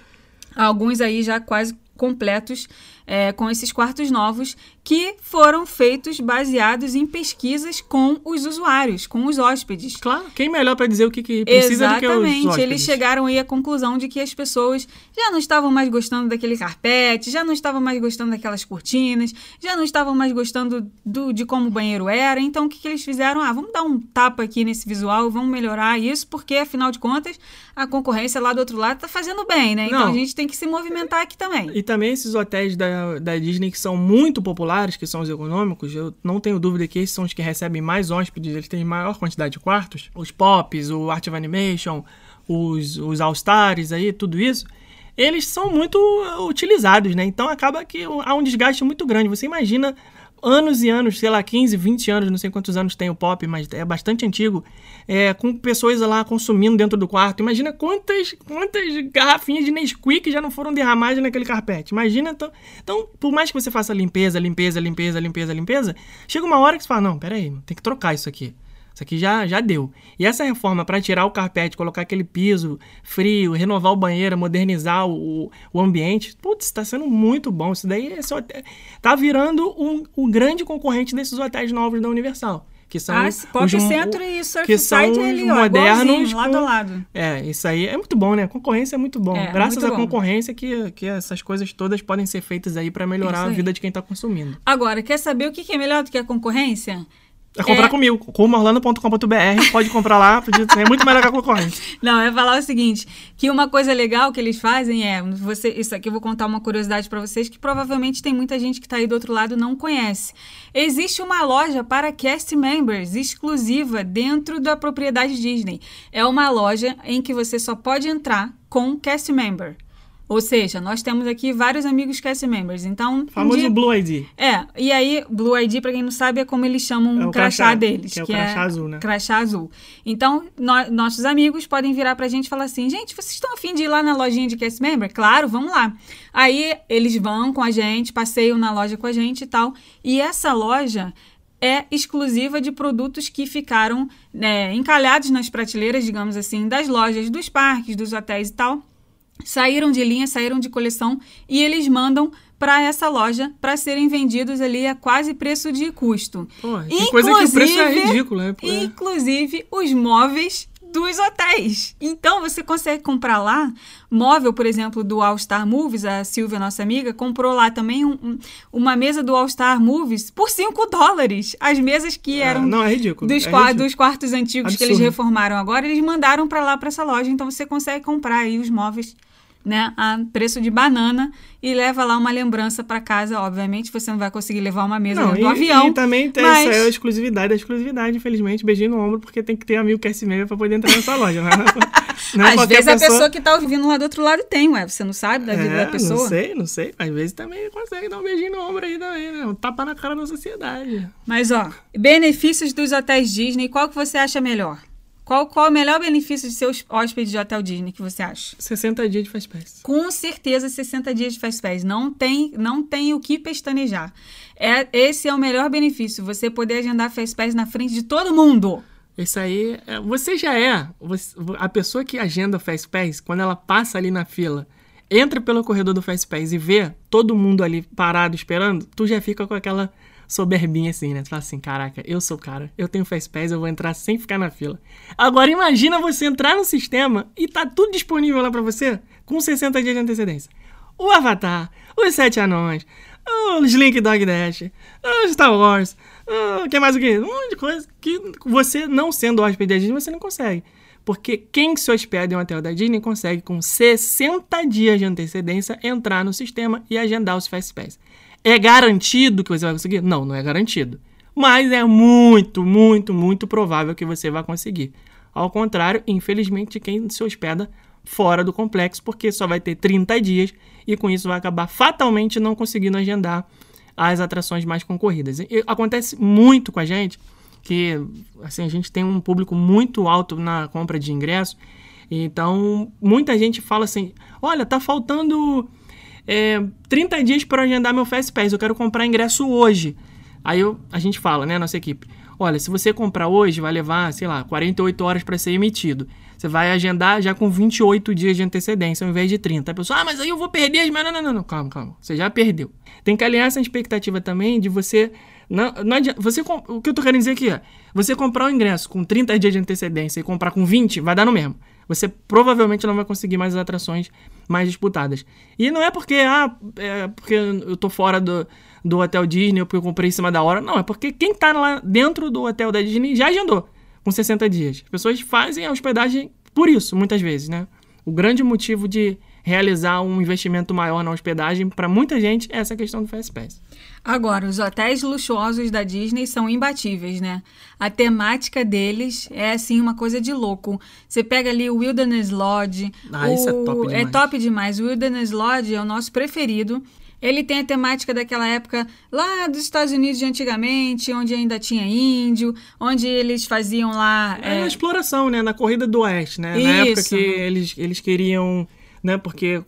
Alguns aí já quase completos é, com esses quartos novos que foram feitos baseados em pesquisas com os usuários, com os hóspedes. Claro, quem melhor pra dizer o que, que precisa do que os Exatamente. hóspedes? Eles chegaram aí à conclusão de que as pessoas já não estavam mais gostando daquele carpete, já não estavam mais gostando daquelas cortinas, já não estavam mais gostando do, de como o banheiro era. Então, o que, que eles fizeram? Ah, vamos dar um tapa aqui nesse visual, vamos melhorar isso, porque, afinal de contas, a concorrência lá do outro lado tá fazendo bem, né? Então, Não. a gente tem que se movimentar aqui também. E também esses hotéis da, da Disney que são muito populares, que são os econômicos, eu não tenho dúvida que esses são os que recebem mais hóspedes, eles têm maior quantidade de quartos. Os Pops, o Art of Animation, os, os All-Stars aí, tudo isso, eles são muito utilizados, né? Então acaba que há um desgaste muito grande. Você imagina anos e anos, sei lá, 15, 20 anos, não sei quantos anos tem o Pop, mas é bastante antigo, é, com pessoas lá consumindo dentro do quarto. Imagina quantas, quantas garrafinhas de Nesquik já não foram derramadas naquele carpete. Imagina, então, então, por mais que você faça limpeza, limpeza, limpeza, limpeza, limpeza, chega uma hora que você fala, não, peraí, tem que trocar isso aqui. Isso aqui já, já deu. E essa reforma para tirar o carpete, colocar aquele piso frio, renovar o banheiro, modernizar o, o ambiente, putz, está sendo muito bom. Isso daí hotel, tá virando um, um grande concorrente desses hotéis novos da Universal. Que são Ah, Pop os Century e Surf que são os ali, ó, modernos lado com- a lado. É, isso aí é muito bom, né? A concorrência é muito bom. É, Graças muito à bom. concorrência que, que essas coisas todas podem ser feitas aí para melhorar Isso a aí. vida de quem tá consumindo. Agora, quer saber o que é melhor do que a concorrência? É comprar É. comigo, comorlando.com.br, pode comprar lá, podia- é muito melhor que a concorrência. <laughs> Não, eu ia falar o seguinte, que uma coisa legal que eles fazem é, você, isso aqui eu vou contar uma curiosidade pra vocês que provavelmente tem muita gente que tá aí do outro lado e não conhece. Existe uma loja para cast members exclusiva dentro da propriedade Disney. É uma loja em que você só pode entrar com cast member. Ou seja, nós temos aqui vários amigos cast members. Então, um Famoso dia- Blue ID. é, e aí, Blue ID, pra quem não sabe, é como eles chamam É o crachá, crachá, deles. que é o crachá azul, né? Crachá azul. Então, nó- nossos amigos podem virar pra gente e falar assim: gente, vocês estão afim de ir lá na lojinha de cast member? Claro, vamos lá. Aí, eles vão com a gente, passeiam na loja com a gente e tal. E essa loja é exclusiva de produtos que ficaram né, encalhados nas prateleiras, digamos assim, das lojas, dos parques, dos hotéis e tal saíram de linha, saíram de coleção e eles mandam para essa loja para serem vendidos ali a quase preço de custo. Pô, tem coisa que o preço é ridículo, né? Pô, é. Inclusive os móveis dos hotéis. Então você consegue comprar lá móvel, por exemplo, do All Star Movies, a Silvia, nossa amiga, comprou lá também um- um- uma mesa do All Star Movies por 5 dólares. As mesas que Ah, eram não, é ridículo. dos, é ridículo. dos quartos antigos que eles Absurdo. reformaram agora, eles mandaram para lá para essa loja, então você consegue comprar aí os móveis, né, a preço de banana e leva lá uma lembrança para casa, obviamente, você não vai conseguir levar uma mesa Não, e, do avião. e também tem mas- essa é a exclusividade, a exclusividade, infelizmente, beijinho no ombro, porque tem que ter amigo cast member pra poder entrar nessa loja, né? <laughs> Não é Às vezes a pessoa que tá ouvindo lá do outro lado tem, ué, você não sabe da vida É, da pessoa. Não sei, não sei. Às vezes também consegue dar um beijinho no ombro aí também, né? Um tapa na cara da sociedade. Mas ó, benefícios dos hotéis Disney, qual que você acha melhor? Qual, qual o melhor benefício de seus hóspedes de hotel Disney que você acha? 60 dias de Fast Pass. Com certeza 60 dias de Fast Pass. Não tem, não tem o que pestanejar. É, esse é o melhor benefício, você poder agendar Fast Pass na frente de todo mundo. Isso aí, é- você já é você- a pessoa que agenda Fast Pass, quando ela passa ali na fila, entra pelo corredor do Fast Pass e vê todo mundo ali parado esperando, tu já fica com aquela soberbinha assim, né? Tu fala assim, caraca, eu sou o cara, eu tenho Fast Pass, eu vou entrar sem ficar na fila. Agora imagina você entrar no sistema e tá tudo disponível lá pra você com 60 dias de antecedência. O Avatar, os Sete Anões, os Link Dog Dash, os Star Wars, o que mais o quê? Um monte de coisa que você, não sendo hóspede da Disney, você não consegue. Porque quem se hospeda em um hotel da Disney consegue, com 60 dias de antecedência, entrar no sistema e agendar os Fastpass. É garantido que você vai conseguir? Não, não é garantido. Mas é muito, muito, muito provável que você vai conseguir. Ao contrário, infelizmente, quem se hospeda fora do complexo, porque só vai ter 30 dias e com isso vai acabar fatalmente não conseguindo agendar as atrações mais concorridas. E acontece muito com a gente que assim a gente tem um público muito alto na compra de ingresso, então muita gente fala assim: olha, tá faltando é, 30 dias para agendar meu Fast Pass, eu quero comprar ingresso hoje. Aí eu, a gente fala, né, nossa equipe, olha, se você comprar hoje, vai levar, sei lá, 48 horas para ser emitido. Você vai agendar já com 28 dias de antecedência ao invés de 30. A pessoa, ah, mas aí eu vou perder as... Não, não, não, não, calma, calma. Você já perdeu. Tem que alinhar essa expectativa também de você... Não, não adianta, você, o que eu tô querendo dizer aqui é, você comprar o ingresso com 30 dias de antecedência e comprar com 20, vai dar no mesmo. Você provavelmente não vai conseguir mais as atrações mais disputadas. E não é porque, ah, é porque eu tô fora do, do hotel Disney ou porque eu comprei em cima da hora. Não, é porque quem tá lá dentro do hotel da Disney já agendou com 60 dias. As pessoas fazem a hospedagem por isso, muitas vezes, né? O grande motivo de realizar um investimento maior na hospedagem para muita gente é essa questão do Fastpass. Agora, os hotéis luxuosos da Disney são imbatíveis, né? A temática deles é assim uma coisa de louco. Você pega ali o Wilderness Lodge. Ah, o... isso é top demais. É top demais. O Wilderness Lodge é o nosso preferido. Ele tem a temática daquela época lá dos Estados Unidos de antigamente, onde ainda tinha índio, onde eles faziam lá. É, é... a exploração, né? Na corrida do oeste, né? Isso. Na época que eles, eles queriam. Né, porque,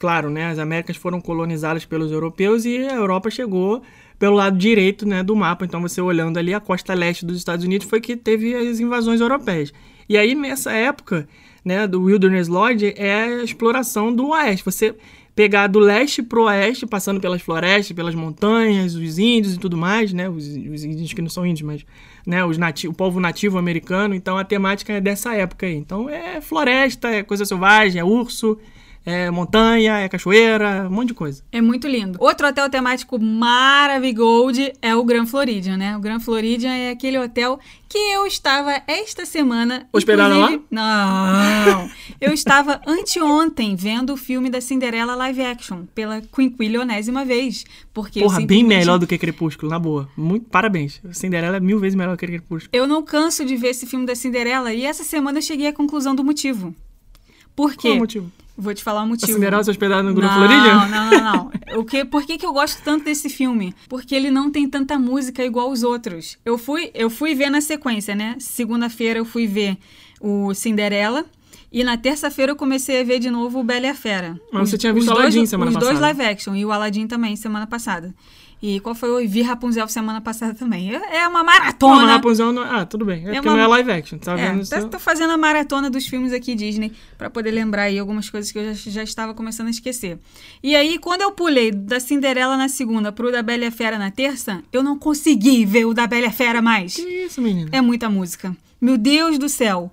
claro, né, as Américas foram colonizadas pelos europeus e a Europa chegou pelo lado direito né, do mapa. Então, você olhando ali a costa leste dos Estados Unidos foi que teve as invasões europeias. E aí, nessa época, né, do Wilderness Lodge, é a exploração do oeste. Você pegar do leste pro oeste, passando pelas florestas, pelas montanhas, os índios e tudo mais, né? Os, os índios que não são índios, mas né? Os nati o povo nativo americano. Então a temática é dessa época aí. Então é floresta, é coisa selvagem, é urso, é montanha, é cachoeira, um monte de coisa. É muito lindo. Outro hotel temático maravilhoso é o Grand Floridian, né? O Grand Floridian é aquele hotel que eu estava esta semana. Hospedada lá? Não. eu estava anteontem vendo o filme da Cinderela live action pela quinquilionésima vez. Porque Porra, bem melhor do que Crepúsculo, na boa. Muito parabéns. Cinderela é mil vezes melhor que Crepúsculo. Eu não canso de ver esse filme da Cinderela e essa semana eu cheguei à conclusão do motivo. Por quê? Qual o motivo? Vou te falar o motivo. Cinderela se hospedada no Grupo? Não, não, não, não. <laughs> o que, por que, que eu gosto tanto desse filme? Porque ele não tem tanta música igual os outros. Eu fui, eu fui ver na sequência, né? Segunda-feira eu fui ver o Cinderela. E na terça-feira eu comecei a ver de novo o Bela e a Fera. Mas os, você tinha visto o Aladdin semana os passada. Os dois live action e o Aladdin também semana passada. E qual foi? Eu vi Rapunzel semana passada também. É, é uma maratona. Não, Rapunzel não... Ah, tudo bem. É, é porque uma... não é live action. Tá é, vendo? Tá, tô fazendo a maratona dos filmes aqui Disney para poder lembrar aí algumas coisas que eu já, já estava começando a esquecer. E aí, quando eu pulei da Cinderela na segunda pro da Bela e a Fera na terça, eu não consegui ver o da Bela e a Fera mais. Que isso, menina? É muita música. Meu Deus do céu.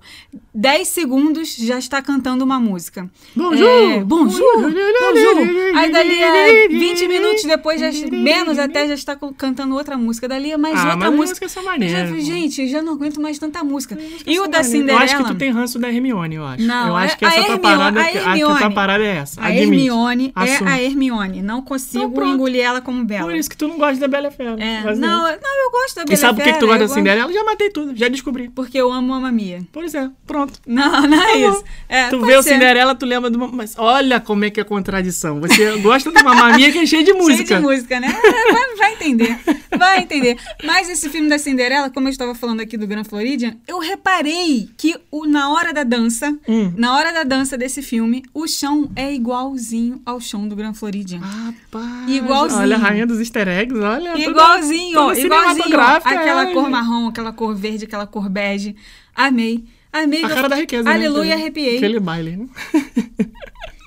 10 segundos já está cantando uma música. Bonjour! É, bonjour! Bonjour! Aí dali a 20 minutos depois, já, menos até, já está cantando outra música. Dali a mais ah, outra música. música é maneira, já, gente, já não aguento mais tanta música. E o da Cinderela... Eu acho que tu tem ranço da Hermione, eu acho. Não, eu acho é que essa a tua Hermione, parada, a Hermione, a tua parada é essa. A. Hermione é a Hermione. Não consigo Então, engolir ela como Bela. Por isso que tu não gosta da Bela Fera. É, não, não, eu gosto da Bela E sabe por que tu Fera, gosta eu da Cinderela? Já matei tudo, já descobri. Porque eu amo a Mamia. Pois é, pronto. <laughs> Não, não é isso. É, tu vê o ser. Cinderela, tu lembra de uma. Mas olha como é que é contradição. Você gosta de uma maminha que é cheia de música. Cheio de música, né? Vai, vai entender. <laughs> Vai entender. Mas esse filme da Cinderela, como eu estava falando aqui do Grand Floridian, eu reparei que o, na hora da dança, Hum. na hora da dança desse filme, o chão é igualzinho ao chão do Grand Floridian. Rapaz. Igualzinho. Olha a rainha dos easter eggs, olha. toda- Igualzinho, toda ó, igualzinho. Aquela é, cor marrom, aquela cor verde, aquela cor bege. Amei. Amei. A cara da riqueza. né? Aleluia, Aquele- arrepiei. Aquele baile, né?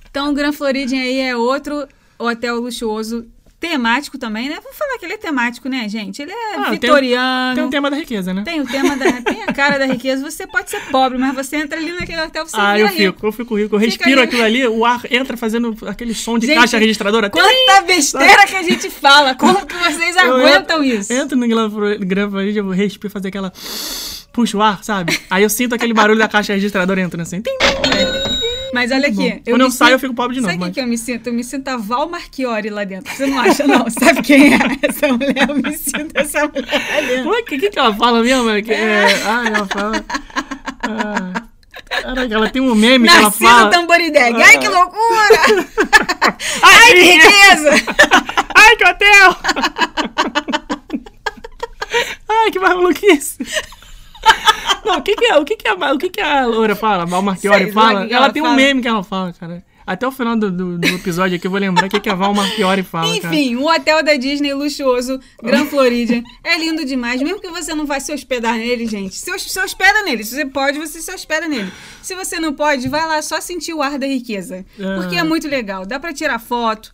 Então, o Grand Floridian aí é outro hotel luxuoso temático também, né? Vamos falar que ele é temático, né, gente? Ele é Ah, tem- vitoriano. Tem o tema da riqueza, né? Tem o tema da. Tem a cara da riqueza. Você pode ser pobre, mas você entra ali naquele hotel, você Ah, eu fico, rico. eu fico rico. Eu Fica respiro ali. aquilo ali, o ar entra fazendo aquele som de Gente, caixa registradora. Quanta besteira que a gente fala! Como que vocês <laughs> Eu aguentam entro, isso? Entro no Floridian, eu respiro, fazer aquela. puxa o ar, sabe? Aí eu sinto aquele barulho da caixa registradora entrando assim. Tim, tim. Mas olha Muito aqui. Quando eu saio, sinto- eu fico pobre de novo, Sabe o que mas- que eu me sinto? Eu me sinto a Val Marchiori lá dentro. Você não acha, não? <laughs> Sabe quem é essa mulher? Eu me sinto essa mulher. Ué, O que, que ela fala mesmo? É, é, ah, ela fala. Ah, caraca, ela tem um meme que ela fala. Tamborideg. Ai, que loucura! <laughs> Ai, Ai, que riqueza! <laughs> Ai, que hotel! Ai, que maluquice! <laughs> Não, o que que é, o que que a, o que que a Laura fala? A Val Marchiori fala? ela, ela tem um fala. meme que ela fala, cara. Até o final do, do, do episódio aqui eu vou lembrar o que que a Val Marchiori fala, cara. Enfim, um hotel da Disney luxuoso, Grand Floridian. É lindo demais. Mesmo que você não vai se hospedar nele, gente. Se, se hospeda nele. Se você pode, você se hospeda nele. Se você não pode, vai lá só sentir o ar da riqueza. Porque é muito legal. Dá pra tirar foto.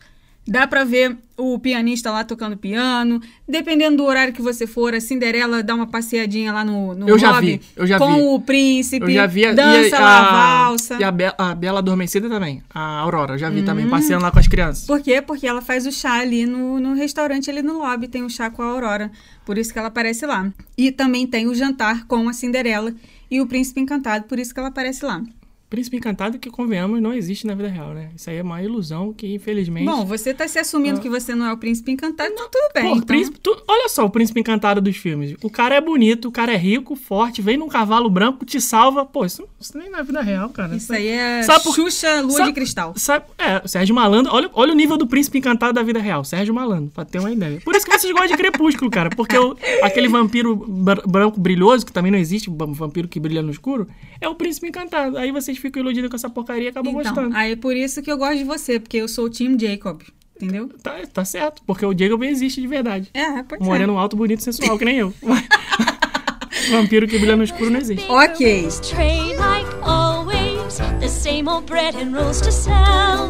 Dá pra ver o pianista lá tocando piano. Dependendo do horário que você for, a Cinderela dá uma passeadinha lá no, no Eu já vi, eu já com vi. o príncipe. Eu já vi a, dança a, lá a valsa. E a, Be- a Bela Adormecida também. A Aurora, eu já vi Hum. também, passeando lá com as crianças. Por quê? Porque ela faz o chá ali no, no restaurante, ali no lobby, tem o chá com a Aurora. Por isso que ela aparece lá. E também tem o jantar com a Cinderela e o Príncipe Encantado, por isso que ela aparece lá. Príncipe Encantado, que convenhamos, não existe na vida real, né? Isso aí é uma ilusão que, infelizmente. Bom, você tá se assumindo que você não é o Príncipe Encantado, então tudo bem. Pô, então- príncipe, tu- olha só o príncipe encantado dos filmes. O cara é bonito, o cara é rico, forte, vem num cavalo branco, te salva. Pô, isso, isso nem na vida real, cara. Isso aí é Sabe por- Xuxa Lua sabe- de Cristal. Sabe, é, o Sérgio Malandro, olha, olha o nível do príncipe encantado da vida real, Sérgio Malandro, pra ter uma ideia. Por isso que vocês gostam de Crepúsculo, cara, porque o- aquele vampiro br- branco brilhoso, que também não existe, um vampiro que brilha no escuro, é o príncipe encantado. Aí vocês ficam iludidos com essa porcaria e acabam Então, gostando. aí é por isso que eu gosto de você, porque eu sou o Team Jacob, entendeu? Tá, tá certo, porque o Jacob existe de verdade. É, pode Um moreno alto, bonito, sensual, que nem eu. <laughs> Vampiro que brilha no escuro não existe. Ok. Train like always, the same old bread and rolls to sell.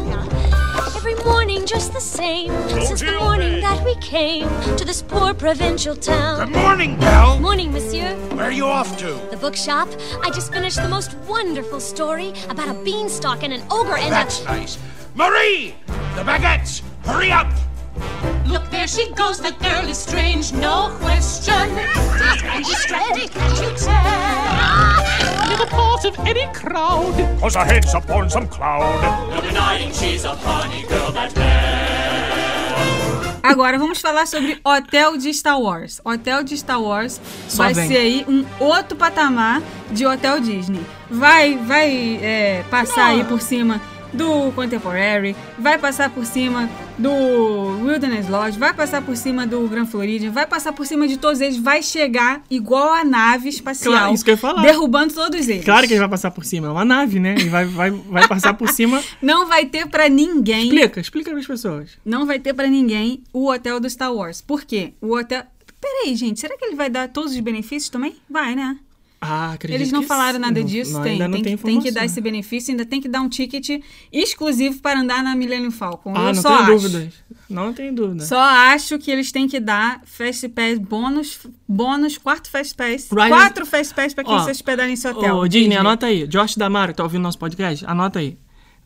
Every morning just the same, since the morning that we came to this poor provincial town. Good morning, Belle. Morning, monsieur. Where are you off to? The bookshop. I just finished the most wonderful story about a beanstalk and an ogre and That's a. nice. Marie! The baguettes! Hurry up! Look, there she goes. That girl is strange, no question. And <laughs> she's strange, can't you tell? Of any crowd. Cause her head's upon some cloud. Agora vamos falar sobre Hotel de Star Wars. Hotel de Star Wars Só vai vem. ser aí um outro patamar de Hotel Disney. Vai, vai é, passar aí por cima do Contemporary, vai passar por cima do Wilderness Lodge, vai passar por cima do Grand Floridian, vai passar por cima de todos eles, vai chegar igual a nave espacial, Claro, isso que eu ia falar. derrubando todos eles. Claro que ele vai passar por cima, é uma nave, né? E vai, vai, vai passar por cima. <laughs> Não vai ter pra ninguém Explica, explica para as pessoas. não vai ter pra ninguém o hotel do Star Wars. Por quê? O hotel. Peraí, gente, será que ele vai dar todos os benefícios também? Vai, né? Ah, acredito Eles não falaram nada Não- disso. não, tem, ainda não tem, que, tem que dar esse benefício, ainda tem que dar um ticket exclusivo para andar na Millennium Falcon. Ah, Eu não tenho dúvidas. Não tenho dúvida. Só acho que eles têm que dar Fast Pass bônus, bônus, quarto Fast Pass. Ryan- Quatro Fast Pass pra quem Ó, se hospedar nesse hotel. Ô, Disney, anota aí. Josh Damaro, que tá ouvindo nosso podcast, anota aí.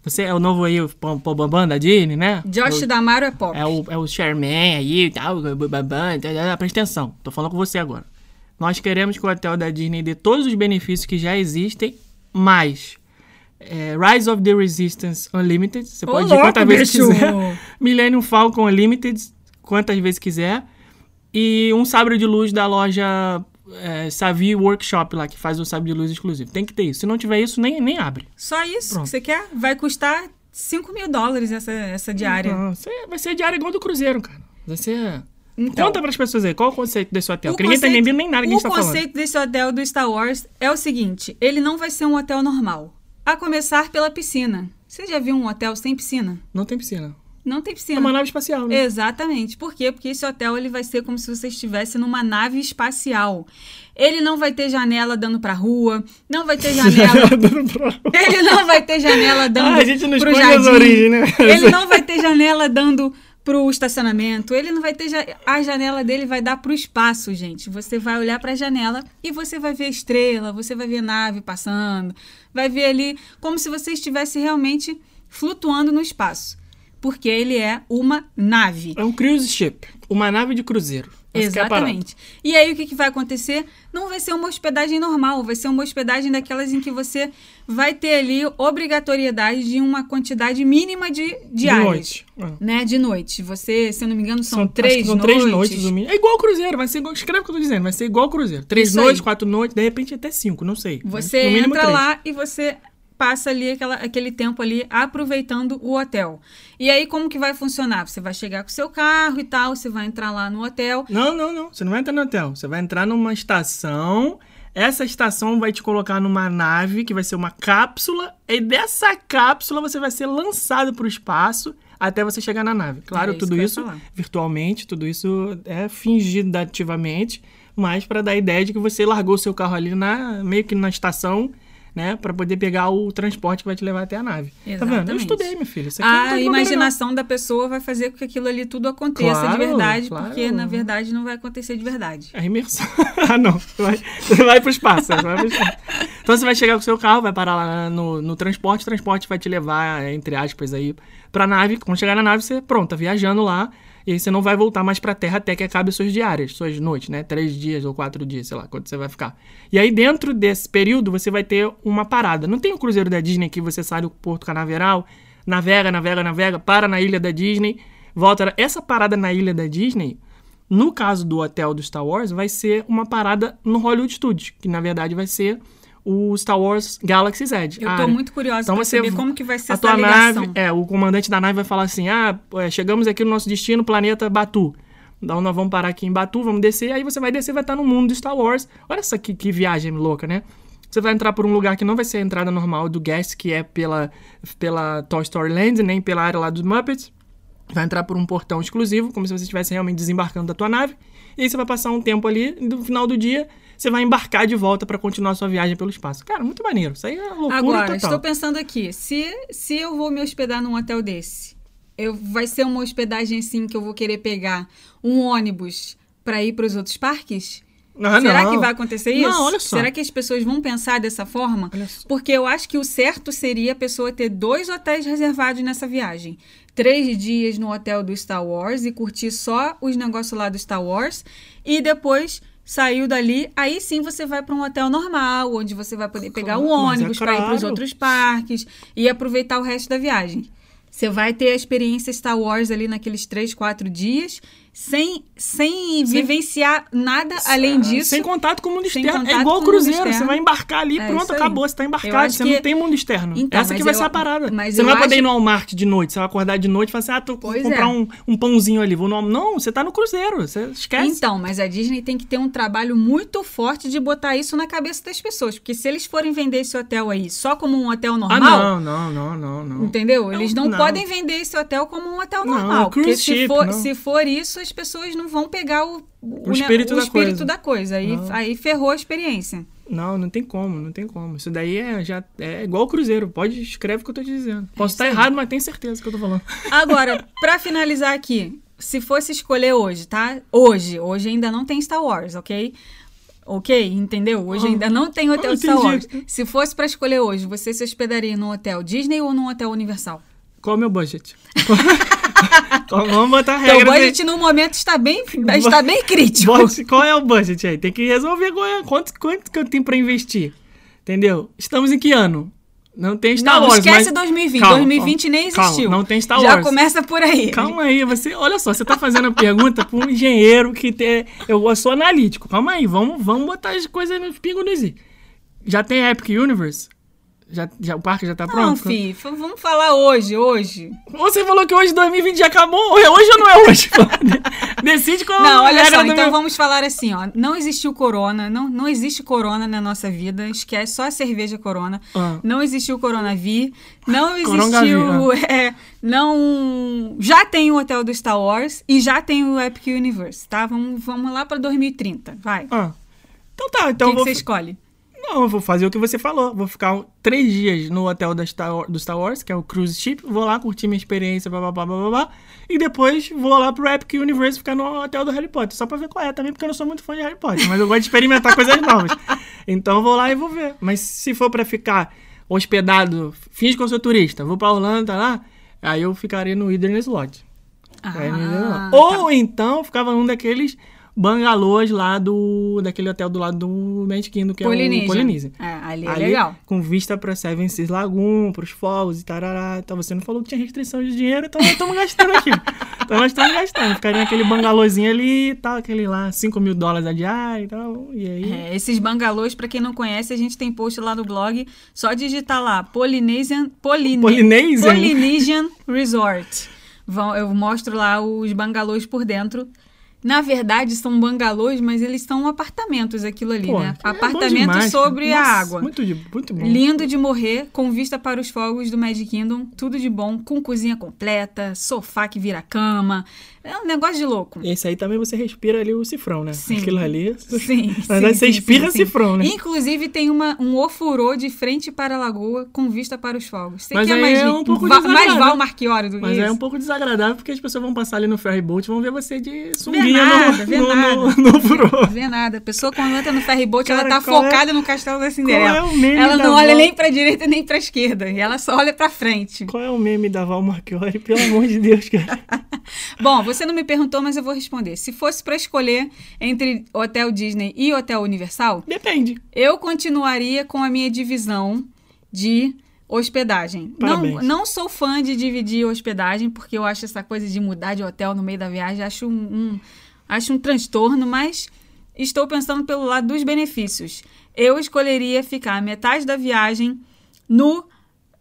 Você é o novo aí, o Pom- Pom Bambam da Disney, né? Josh o, Damaro é pop. É o, é o Chairman aí e tal, tá, presta atenção. Tô falando com você agora. Nós queremos que o hotel da Disney dê todos os benefícios que já existem, mais é, Rise of the Resistance Unlimited, você Ô, pode ir quantas vezes quiser. <laughs> Millennium Falcon Unlimited, quantas vezes quiser. E um sabre de luz da loja é, Savi Workshop lá, que faz o sabre de luz exclusivo. Tem que ter isso. Se não tiver isso, nem, nem abre. Só isso Pronto. que você quer? Vai custar 5 mil dólares essa, essa diária. Não, vai ser diária igual do Cruzeiro, cara. Vai ser... Então. Conta pras pessoas aí, qual o conceito desse hotel? O Porque ninguém tá entendendo nem nada que a gente tá O falando. conceito desse hotel do Star Wars é o seguinte: ele não vai ser um hotel normal. A começar pela piscina. Você já viu um hotel sem piscina? Não tem piscina. Não tem É piscina. uma nave espacial, né? Exatamente. Por quê? Porque esse hotel ele vai ser como se você estivesse numa nave espacial. Ele não vai ter janela dando pra rua, não vai ter <laughs> janela. Ele não vai ter janela dando Ah, a gente não esconde as jardim. origens, né? Ele não vai ter janela dando pro estacionamento. Ele não vai ter ja- a janela dele vai dar pro espaço, gente. Você vai olhar pra janela e você vai ver a estrela, você vai ver nave passando, vai ver ali como se você estivesse realmente flutuando no espaço, porque ele é uma nave. É um cruise ship, uma nave de cruzeiro. Exatamente. E aí o que, que vai acontecer? Não vai ser uma hospedagem normal, vai ser uma hospedagem daquelas em que você vai ter ali obrigatoriedade de uma quantidade mínima de diárias. noite. É. Né, de noite. Você, se eu não me engano, são, acho três são noites. três noites no mínimo. É igual ao Cruzeiro, vai ser igual. Escreve o que eu tô dizendo, vai ser igual ao Cruzeiro. Três Isso aí. noites, quatro noites, de repente até cinco, não sei. Você entra três. lá e você passa ali aquela, aquele tempo ali aproveitando o hotel. E aí, como que vai funcionar? Você vai chegar com o seu carro e tal, você vai entrar lá no hotel. Não, não, não. Você não vai entrar no hotel. Você vai entrar numa estação. Essa estação vai te colocar numa nave que vai ser uma cápsula. E dessa cápsula você vai ser lançado para o espaço até você chegar na nave. Claro, É isso tudo isso virtualmente, tudo isso é fingido ativamente, mas para dar a ideia de que você largou seu carro ali na meio que na estação. Né, para poder pegar o transporte que vai te levar até a nave. Tá vendo? Eu Exatamente. estudei, aqui não tá A de imaginação da pessoa vai fazer com que aquilo ali tudo aconteça de Claro, verdade, claro. porque na verdade não vai acontecer de verdade. É imersão. <laughs> ah, não. Você vai, você vai pro espaço. Vai pro espaço. Então você vai chegar com o seu carro, vai parar lá no, no transporte, o transporte vai te levar, entre aspas, aí, pra nave. Quando chegar na nave, você, pronto, tá viajando lá. E aí você não vai voltar mais pra Terra até que acabe suas diárias, suas noites, né? Três dias ou quatro dias, sei lá, quanto você vai ficar. E aí, dentro desse período, você vai ter uma parada. Não tem o cruzeiro da Disney que você sai do Porto Canaveral, navega, navega, navega, para na ilha da Disney, volta. Essa parada na ilha da Disney, no caso do hotel do Star Wars, vai ser uma parada no Hollywood Studios, que na verdade vai ser o Star Wars Galaxy's Edge. Eu tô área. muito curiosa Então pra saber como que vai ser a essa tua ligação. nave, é, o comandante da nave vai falar assim: "Ah, é, chegamos aqui no nosso destino, planeta Batu. Então nós vamos parar aqui em Batu, vamos descer, aí você vai descer, vai estar no mundo do Star Wars. Olha só que, que viagem louca, né? Você vai entrar por um lugar que não vai ser a entrada normal do guest, que é pela, pela Toy Story Land, nem pela área lá dos Muppets. Vai entrar por um portão exclusivo, como se você estivesse realmente desembarcando da tua nave. E aí você vai passar um tempo ali, no final do dia, você vai embarcar de volta para continuar sua viagem pelo espaço. Cara, muito maneiro. Isso aí é loucura Agora, total. estou pensando aqui, se, se eu vou me hospedar num hotel desse, eu, vai ser uma hospedagem assim que eu vou querer pegar um ônibus para ir para os outros parques? Ah, Será não. que vai acontecer isso? Não, olha só. Será que as pessoas vão pensar dessa forma? Porque eu acho que o certo seria a pessoa ter dois hotéis reservados nessa viagem. Três dias no hotel do Star Wars e curtir só os negócios lá do Star Wars. E depois saiu dali, aí sim você vai para um hotel normal, onde você vai poder pegar o Claro, mas é ônibus para ir para os claro. outros parques e aproveitar o resto da viagem. Você vai ter a experiência Star Wars ali naqueles três, quatro dias, sem, sem, vivenciar nada além disso. Sem contato com o mundo Sem externo. É igual o cruzeiro. Você vai embarcar ali, É pronto, acabou. Você tá embarcado. Você que- não tem mundo externo. Então, Essa que vai eu- ser a parada. você não vai poder acho- ir no Walmart de noite. Você vai acordar de noite e falar assim: ah, tô, vou Pois comprar é. um, um pãozinho ali. Vou no... Não, você tá no cruzeiro. Você esquece. Então, mas a Disney tem que ter um trabalho muito forte de botar isso na cabeça das pessoas. Porque se eles forem vender esse hotel aí só como um hotel ah, normal, não, não, não, não, não. entendeu? Eles não, Não. podem vender esse hotel como um hotel Não, normal. cruise porque se ship, for, não. se for isso, as pessoas não vão pegar o, o, O espírito o da espírito coisa. da coisa. Aí, Não. aí ferrou a experiência. Não, não tem como, não tem como. Isso daí é, já, é igual o cruzeiro. Pode escrever o que eu tô te dizendo. Posso É isso estar aí. errado, mas tenho certeza que eu tô falando. <laughs> Agora, pra finalizar aqui, se fosse escolher hoje, tá? Hoje, hoje ainda não tem Star Wars, ok? Ok, entendeu? Hoje Ah, ainda não tem hotel ah, de Star Wars. Se fosse pra escolher hoje, você se hospedaria num hotel Disney ou num hotel Universal? Qual é o meu budget? Qual- <laughs> Vamos botar Então, o regras aí. budget no momento está bem, está bem crítico. <laughs> Budget, qual é o budget aí? Tem que resolver qual é, quanto, quanto que eu tenho pra investir. Entendeu? Estamos em que ano? Não tem Star não, Wars. esquece mas... 2020. Calma, 2020 nem calma, existiu. não tem Star Já Wars. começa por aí. Calma aí, você, olha só, você tá fazendo a pergunta pra um engenheiro que tem, eu sou analítico. Calma aí, vamos, vamos botar as coisas nos pingos nos i. Já tem Epic Universe? Já, já, o parque já tá Não, pronto? fi, f- vamos falar hoje, hoje. Você falou que hoje 2020 já acabou. É hoje ou não é hoje? <laughs> Decide qual é Não, olha só, então meu- vamos falar assim, ó. Não existiu corona, não, não existe corona na nossa vida. Esquece só a cerveja corona. Ah. Não existiu coronavir. Não <laughs> existiu. <laughs> É, não. Já tem o hotel do Star Wars e já tem o Epic Universe, tá? Vamos, vamos lá pra 2030. Vai. Ah. Então tá, O então que, eu que vou... você escolhe? Não, eu vou fazer o que você falou. Vou ficar três dias no hotel da Star do Star Wars, que é o Cruise Ship. Vou lá curtir minha experiência, blá, blá, blá, blá, blá. E depois vou lá pro Epic Universe ficar no hotel do Harry Potter. Só pra ver qual é também, porque eu não sou muito fã de Harry Potter. Mas eu gosto de experimentar <laughs> coisas novas. Então eu vou lá e vou ver. Mas se for pra ficar hospedado, finge que eu sou turista, vou pra Orlando, tá lá, aí eu ficaria no Wilderness Lodge. Aí Ah, não. Ou então ficava num daqueles bangalôs lá do daquele hotel do lado do Magic Kingdom, que é o Polynesian. Polynesian. É, ali é legal. Com vista pra Seven Seas Lagoon, pros fogos e tarará. Então você não falou que tinha restrição de dinheiro, então nós estamos gastando aqui. <laughs> então nós estamos gastando. Ficaria naquele bangalôzinho ali e tal, aquele lá, 5 mil dólares a diária e tal. E aí. É, esses bangalôs, pra quem não conhece, a gente tem post lá no blog. Só digitar lá, Polynesian, Poline, Polynesian? Polynesian Resort. Vão, eu mostro lá os bangalôs por dentro. Na verdade, são bangalôs, mas eles são apartamentos, aquilo ali, Pô, né? é bom Apartamento demais. sobre a Nossa, água. Muito, de- muito bom. Lindo de morrer, com vista para os fogos do Magic Kingdom, tudo de bom, com cozinha completa, sofá que vira cama. É um negócio de louco. Esse aí também você respira ali o cifrão, né? Sim. Aquilo ali. Sim. Na sim, <laughs> verdade, você sim, sim. cifrão, né? Inclusive, tem uma, um ofurô de frente para a lagoa, com vista para os fogos. Você Mas quer aí mais, é um pouco va- mais. Val Marchiori do que Mas isso? é um pouco desagradável porque as pessoas vão passar ali no ferry boat e vão ver você de sunguinha nada, no, vê no, nada. <laughs> no, no furô. Vê nada. A pessoa, quando entra no ferry boat, ela Cara, tá é- focada no castelo da Cinderela. qual é o meme ela da não olha Val? nem pra direita nem pra esquerda. E ela só olha pra frente. Qual é o meme da Val Marchiori? Pelo amor de Deus, cara. <laughs> Bom, você não me perguntou, mas eu vou responder. Se fosse pra escolher entre Hotel Disney e Hotel Universal, Depende. eu continuaria com a minha divisão de hospedagem. Não, não sou fã de dividir hospedagem, porque eu acho essa coisa de mudar de hotel no meio da viagem, acho um, um- acho um transtorno, mas estou pensando pelo lado dos benefícios. Eu escolheria ficar metade da viagem no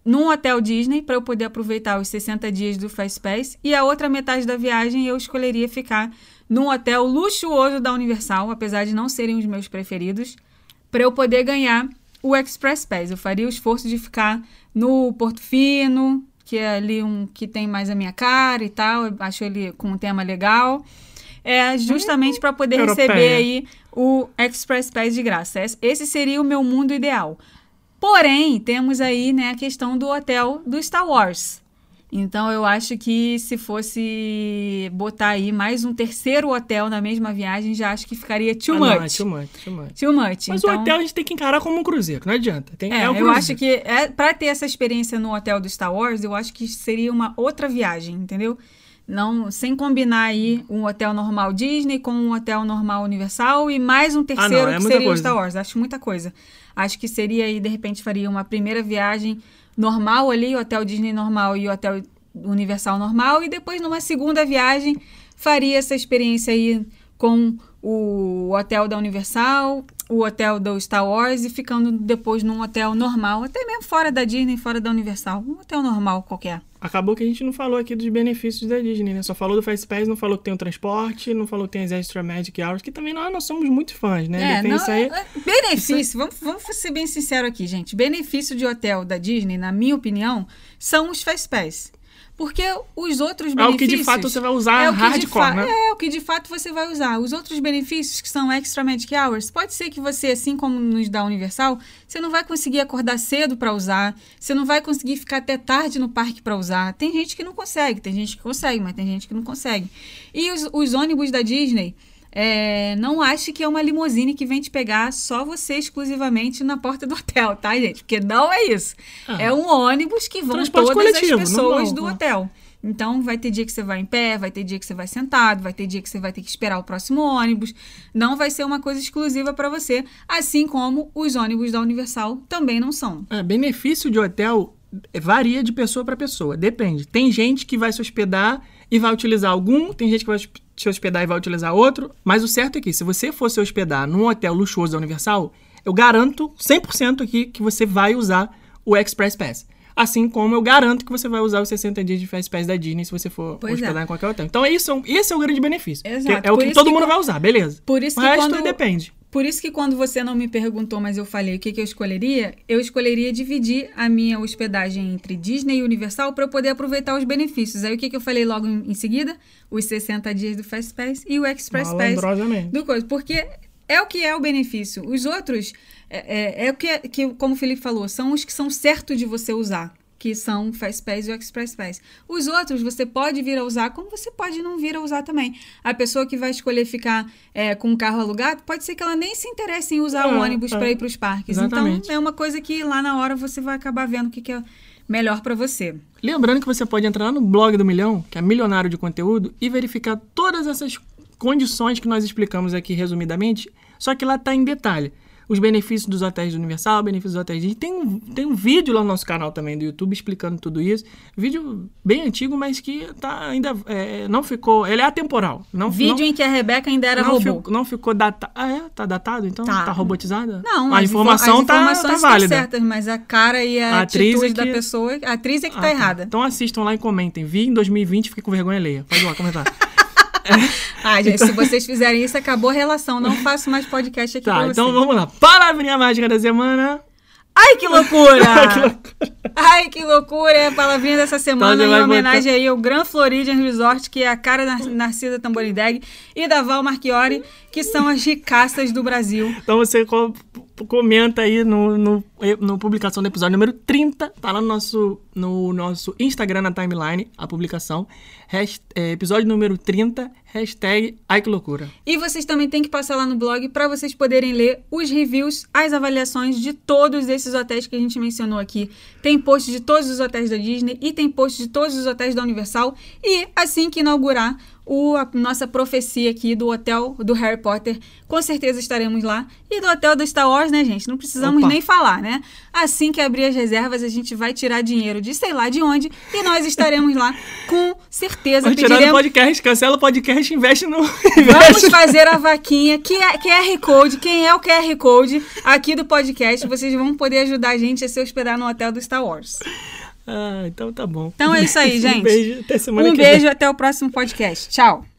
num hotel Disney para eu poder aproveitar os 60 dias do Fast Pass e a outra metade da viagem eu escolheria ficar num hotel luxuoso da Universal, apesar de não serem os meus preferidos, para eu poder ganhar o Express Pass. Eu faria o esforço de ficar no Porto Fino, que é ali um que tem mais a minha cara e tal, eu acho ele com um tema legal. É justamente para poder Europeia. receber aí o Express Pass de graça. Esse seria o meu mundo ideal. Porém, temos aí né, a questão do hotel do Star Wars. Então, eu acho que se fosse botar aí mais um terceiro hotel na mesma viagem, já acho que ficaria too Ah, much. não, é too much, too much. Too much. Mas então, o hotel a gente tem que encarar como um cruzeiro, não adianta. Tem, é, é o eu acho que é, para ter essa experiência no hotel do Star Wars, eu acho que seria uma outra viagem, entendeu? Não, sem combinar aí um hotel normal Disney com um hotel normal Universal e mais um terceiro é que seria o coisa. Star Wars. Acho muita coisa. Acho que seria aí, de repente, faria uma primeira viagem normal ali, hotel Disney normal e hotel Universal normal, e depois numa segunda viagem faria essa experiência aí com o hotel da Universal, o hotel do Star Wars e ficando depois num hotel normal, até mesmo fora da Disney, fora da Universal, um hotel normal qualquer. Acabou que a gente não falou aqui dos benefícios da Disney, né? Só falou do Fast Pass, não falou que tem o transporte, não falou que tem as Extra Magic Hours, que também nós não somos muito fãs, né? É, não, aí. é- benefício, vamos, vamos ser bem sinceros aqui, gente. Benefício de hotel da Disney, na minha opinião, são os Fast Pass. Porque os outros É benefícios... o que de fato você vai usar é hardcore, né? É o que de fato você vai usar. Os outros benefícios que são Extra Magic Hours, pode ser que você, assim como nos da Universal, você não vai conseguir acordar cedo para usar, você não vai conseguir ficar até tarde no parque para usar. Tem gente que não consegue, tem gente que consegue, mas tem gente que não consegue. E os, os ônibus da Disney, é, não ache que é uma limusine que vem te pegar só você exclusivamente na porta do hotel, tá, gente? Porque não é isso. Ah. É um ônibus que vão Transporte todas coletivo, as pessoas do né? hotel. Então, vai ter dia que você vai em pé, vai ter dia que você vai sentado, vai ter dia que você vai ter que esperar o próximo ônibus. Não vai ser uma coisa exclusiva para você, assim como os ônibus da Universal também não são. É, benefício de hotel varia de pessoa para pessoa, depende. Tem gente que vai se hospedar e vai utilizar algum, tem gente que vai se hospedar e vai utilizar outro, mas o certo é que se você for se hospedar num hotel luxuoso da Universal, eu garanto 100% aqui que você vai usar o Express Pass. Assim como eu garanto que você vai usar os 60 dias de Fast Pass da Disney se você for Pois é. hospedar em qualquer hotel. Então, isso é um- esse é o grande benefício. Exato. É o que todo que mundo vai usar, beleza. Por isso o que resto quando- depende. Por isso que quando você não me perguntou, mas eu falei o que, que eu escolheria, eu escolheria dividir a minha hospedagem entre Disney e Universal para eu poder aproveitar os benefícios. Aí o que, que eu falei logo em, em seguida? Os 60 dias do Fast Pass e o Express Pass do coisa. Porque é o que é o benefício. Os outros, é, é, é o que, que, como o Felipe falou, são os que são certos de você usar. Que são o Fast Pass e o Express Pass. Os outros você pode vir a usar, como você pode não vir a usar também. A pessoa que vai escolher ficar é, com o carro alugado, pode ser que ela nem se interesse em usar o É, ônibus é. para ir para os parques. Exatamente. Então, é uma coisa que lá na hora você vai acabar vendo o que, que é melhor para você. Lembrando que você pode entrar lá no blog do Milhão, que é milionário de conteúdo, e verificar todas essas condições que nós explicamos aqui resumidamente, só que lá tá em detalhe. Os benefícios dos hotéis do Universal, benefícios dos hotéis Disney. Tem um, tem um vídeo lá no nosso canal também do YouTube explicando tudo isso. Vídeo bem antigo, mas que tá ainda é, não ficou. Ele é atemporal. Não, Vídeo não, em que a Rebeca ainda era não, robô. ficou, não ficou datado. Ah, é? Tá datado então? Tá. Tá, robotizada? Não, a info- informação as tá, informações tá válida. certas, mas a cara e a, A atriz atitude é da que- pessoa, a atriz é que Ah, tá errada. Então assistam lá e comentem. Vi em 2020, fiquei com vergonha alheia. Pode lá comentar. <laughs> <laughs> Ah, gente, Então- se vocês fizerem isso, acabou a relação. Não faço mais podcast aqui tá, então vamos lá. Palavrinha mágica da semana. Ai, que loucura! <laughs> Que loucura. Ai, que loucura! É a palavrinha dessa semana Então em homenagem aí ao Grand Floridian Resort, que é a cara da Narcisa Tamborindeg e da Val Marchiori, que são as ricaças do Brasil. Então você co- comenta aí no, no, no publicação do episódio número 30. Tá lá no nosso, no nosso Instagram na timeline, a publicação. Hasht- é, episódio número 30, hashtag Ai que loucura. E vocês também têm que passar lá no blog para vocês poderem ler os reviews, as avaliações de todos esses hotéis que a gente mencionou aqui. Tem post de todos os hotéis da Disney e tem post de todos os hotéis da Universal. E assim que inaugurar o, a nossa profecia aqui do hotel do Harry Potter, com certeza estaremos lá. E do hotel do Star Wars, né, gente? Não precisamos Opa. nem falar, né? Assim que abrir as reservas, a gente vai tirar dinheiro de sei lá de onde e nós estaremos lá com certeza. Vai tirar do Pediremos, podcast, cancela o podcast e investe no. <laughs> Vamos fazer a vaquinha, que é QR Code. Quem é o QR Code aqui do podcast? Vocês vão poder ajudar a gente a se hospedar no hotel do Star Wars. Ah, então tá bom. Então é isso aí, <laughs> gente. Um beijo, até semana Um que vem. beijo, até o próximo podcast. Tchau.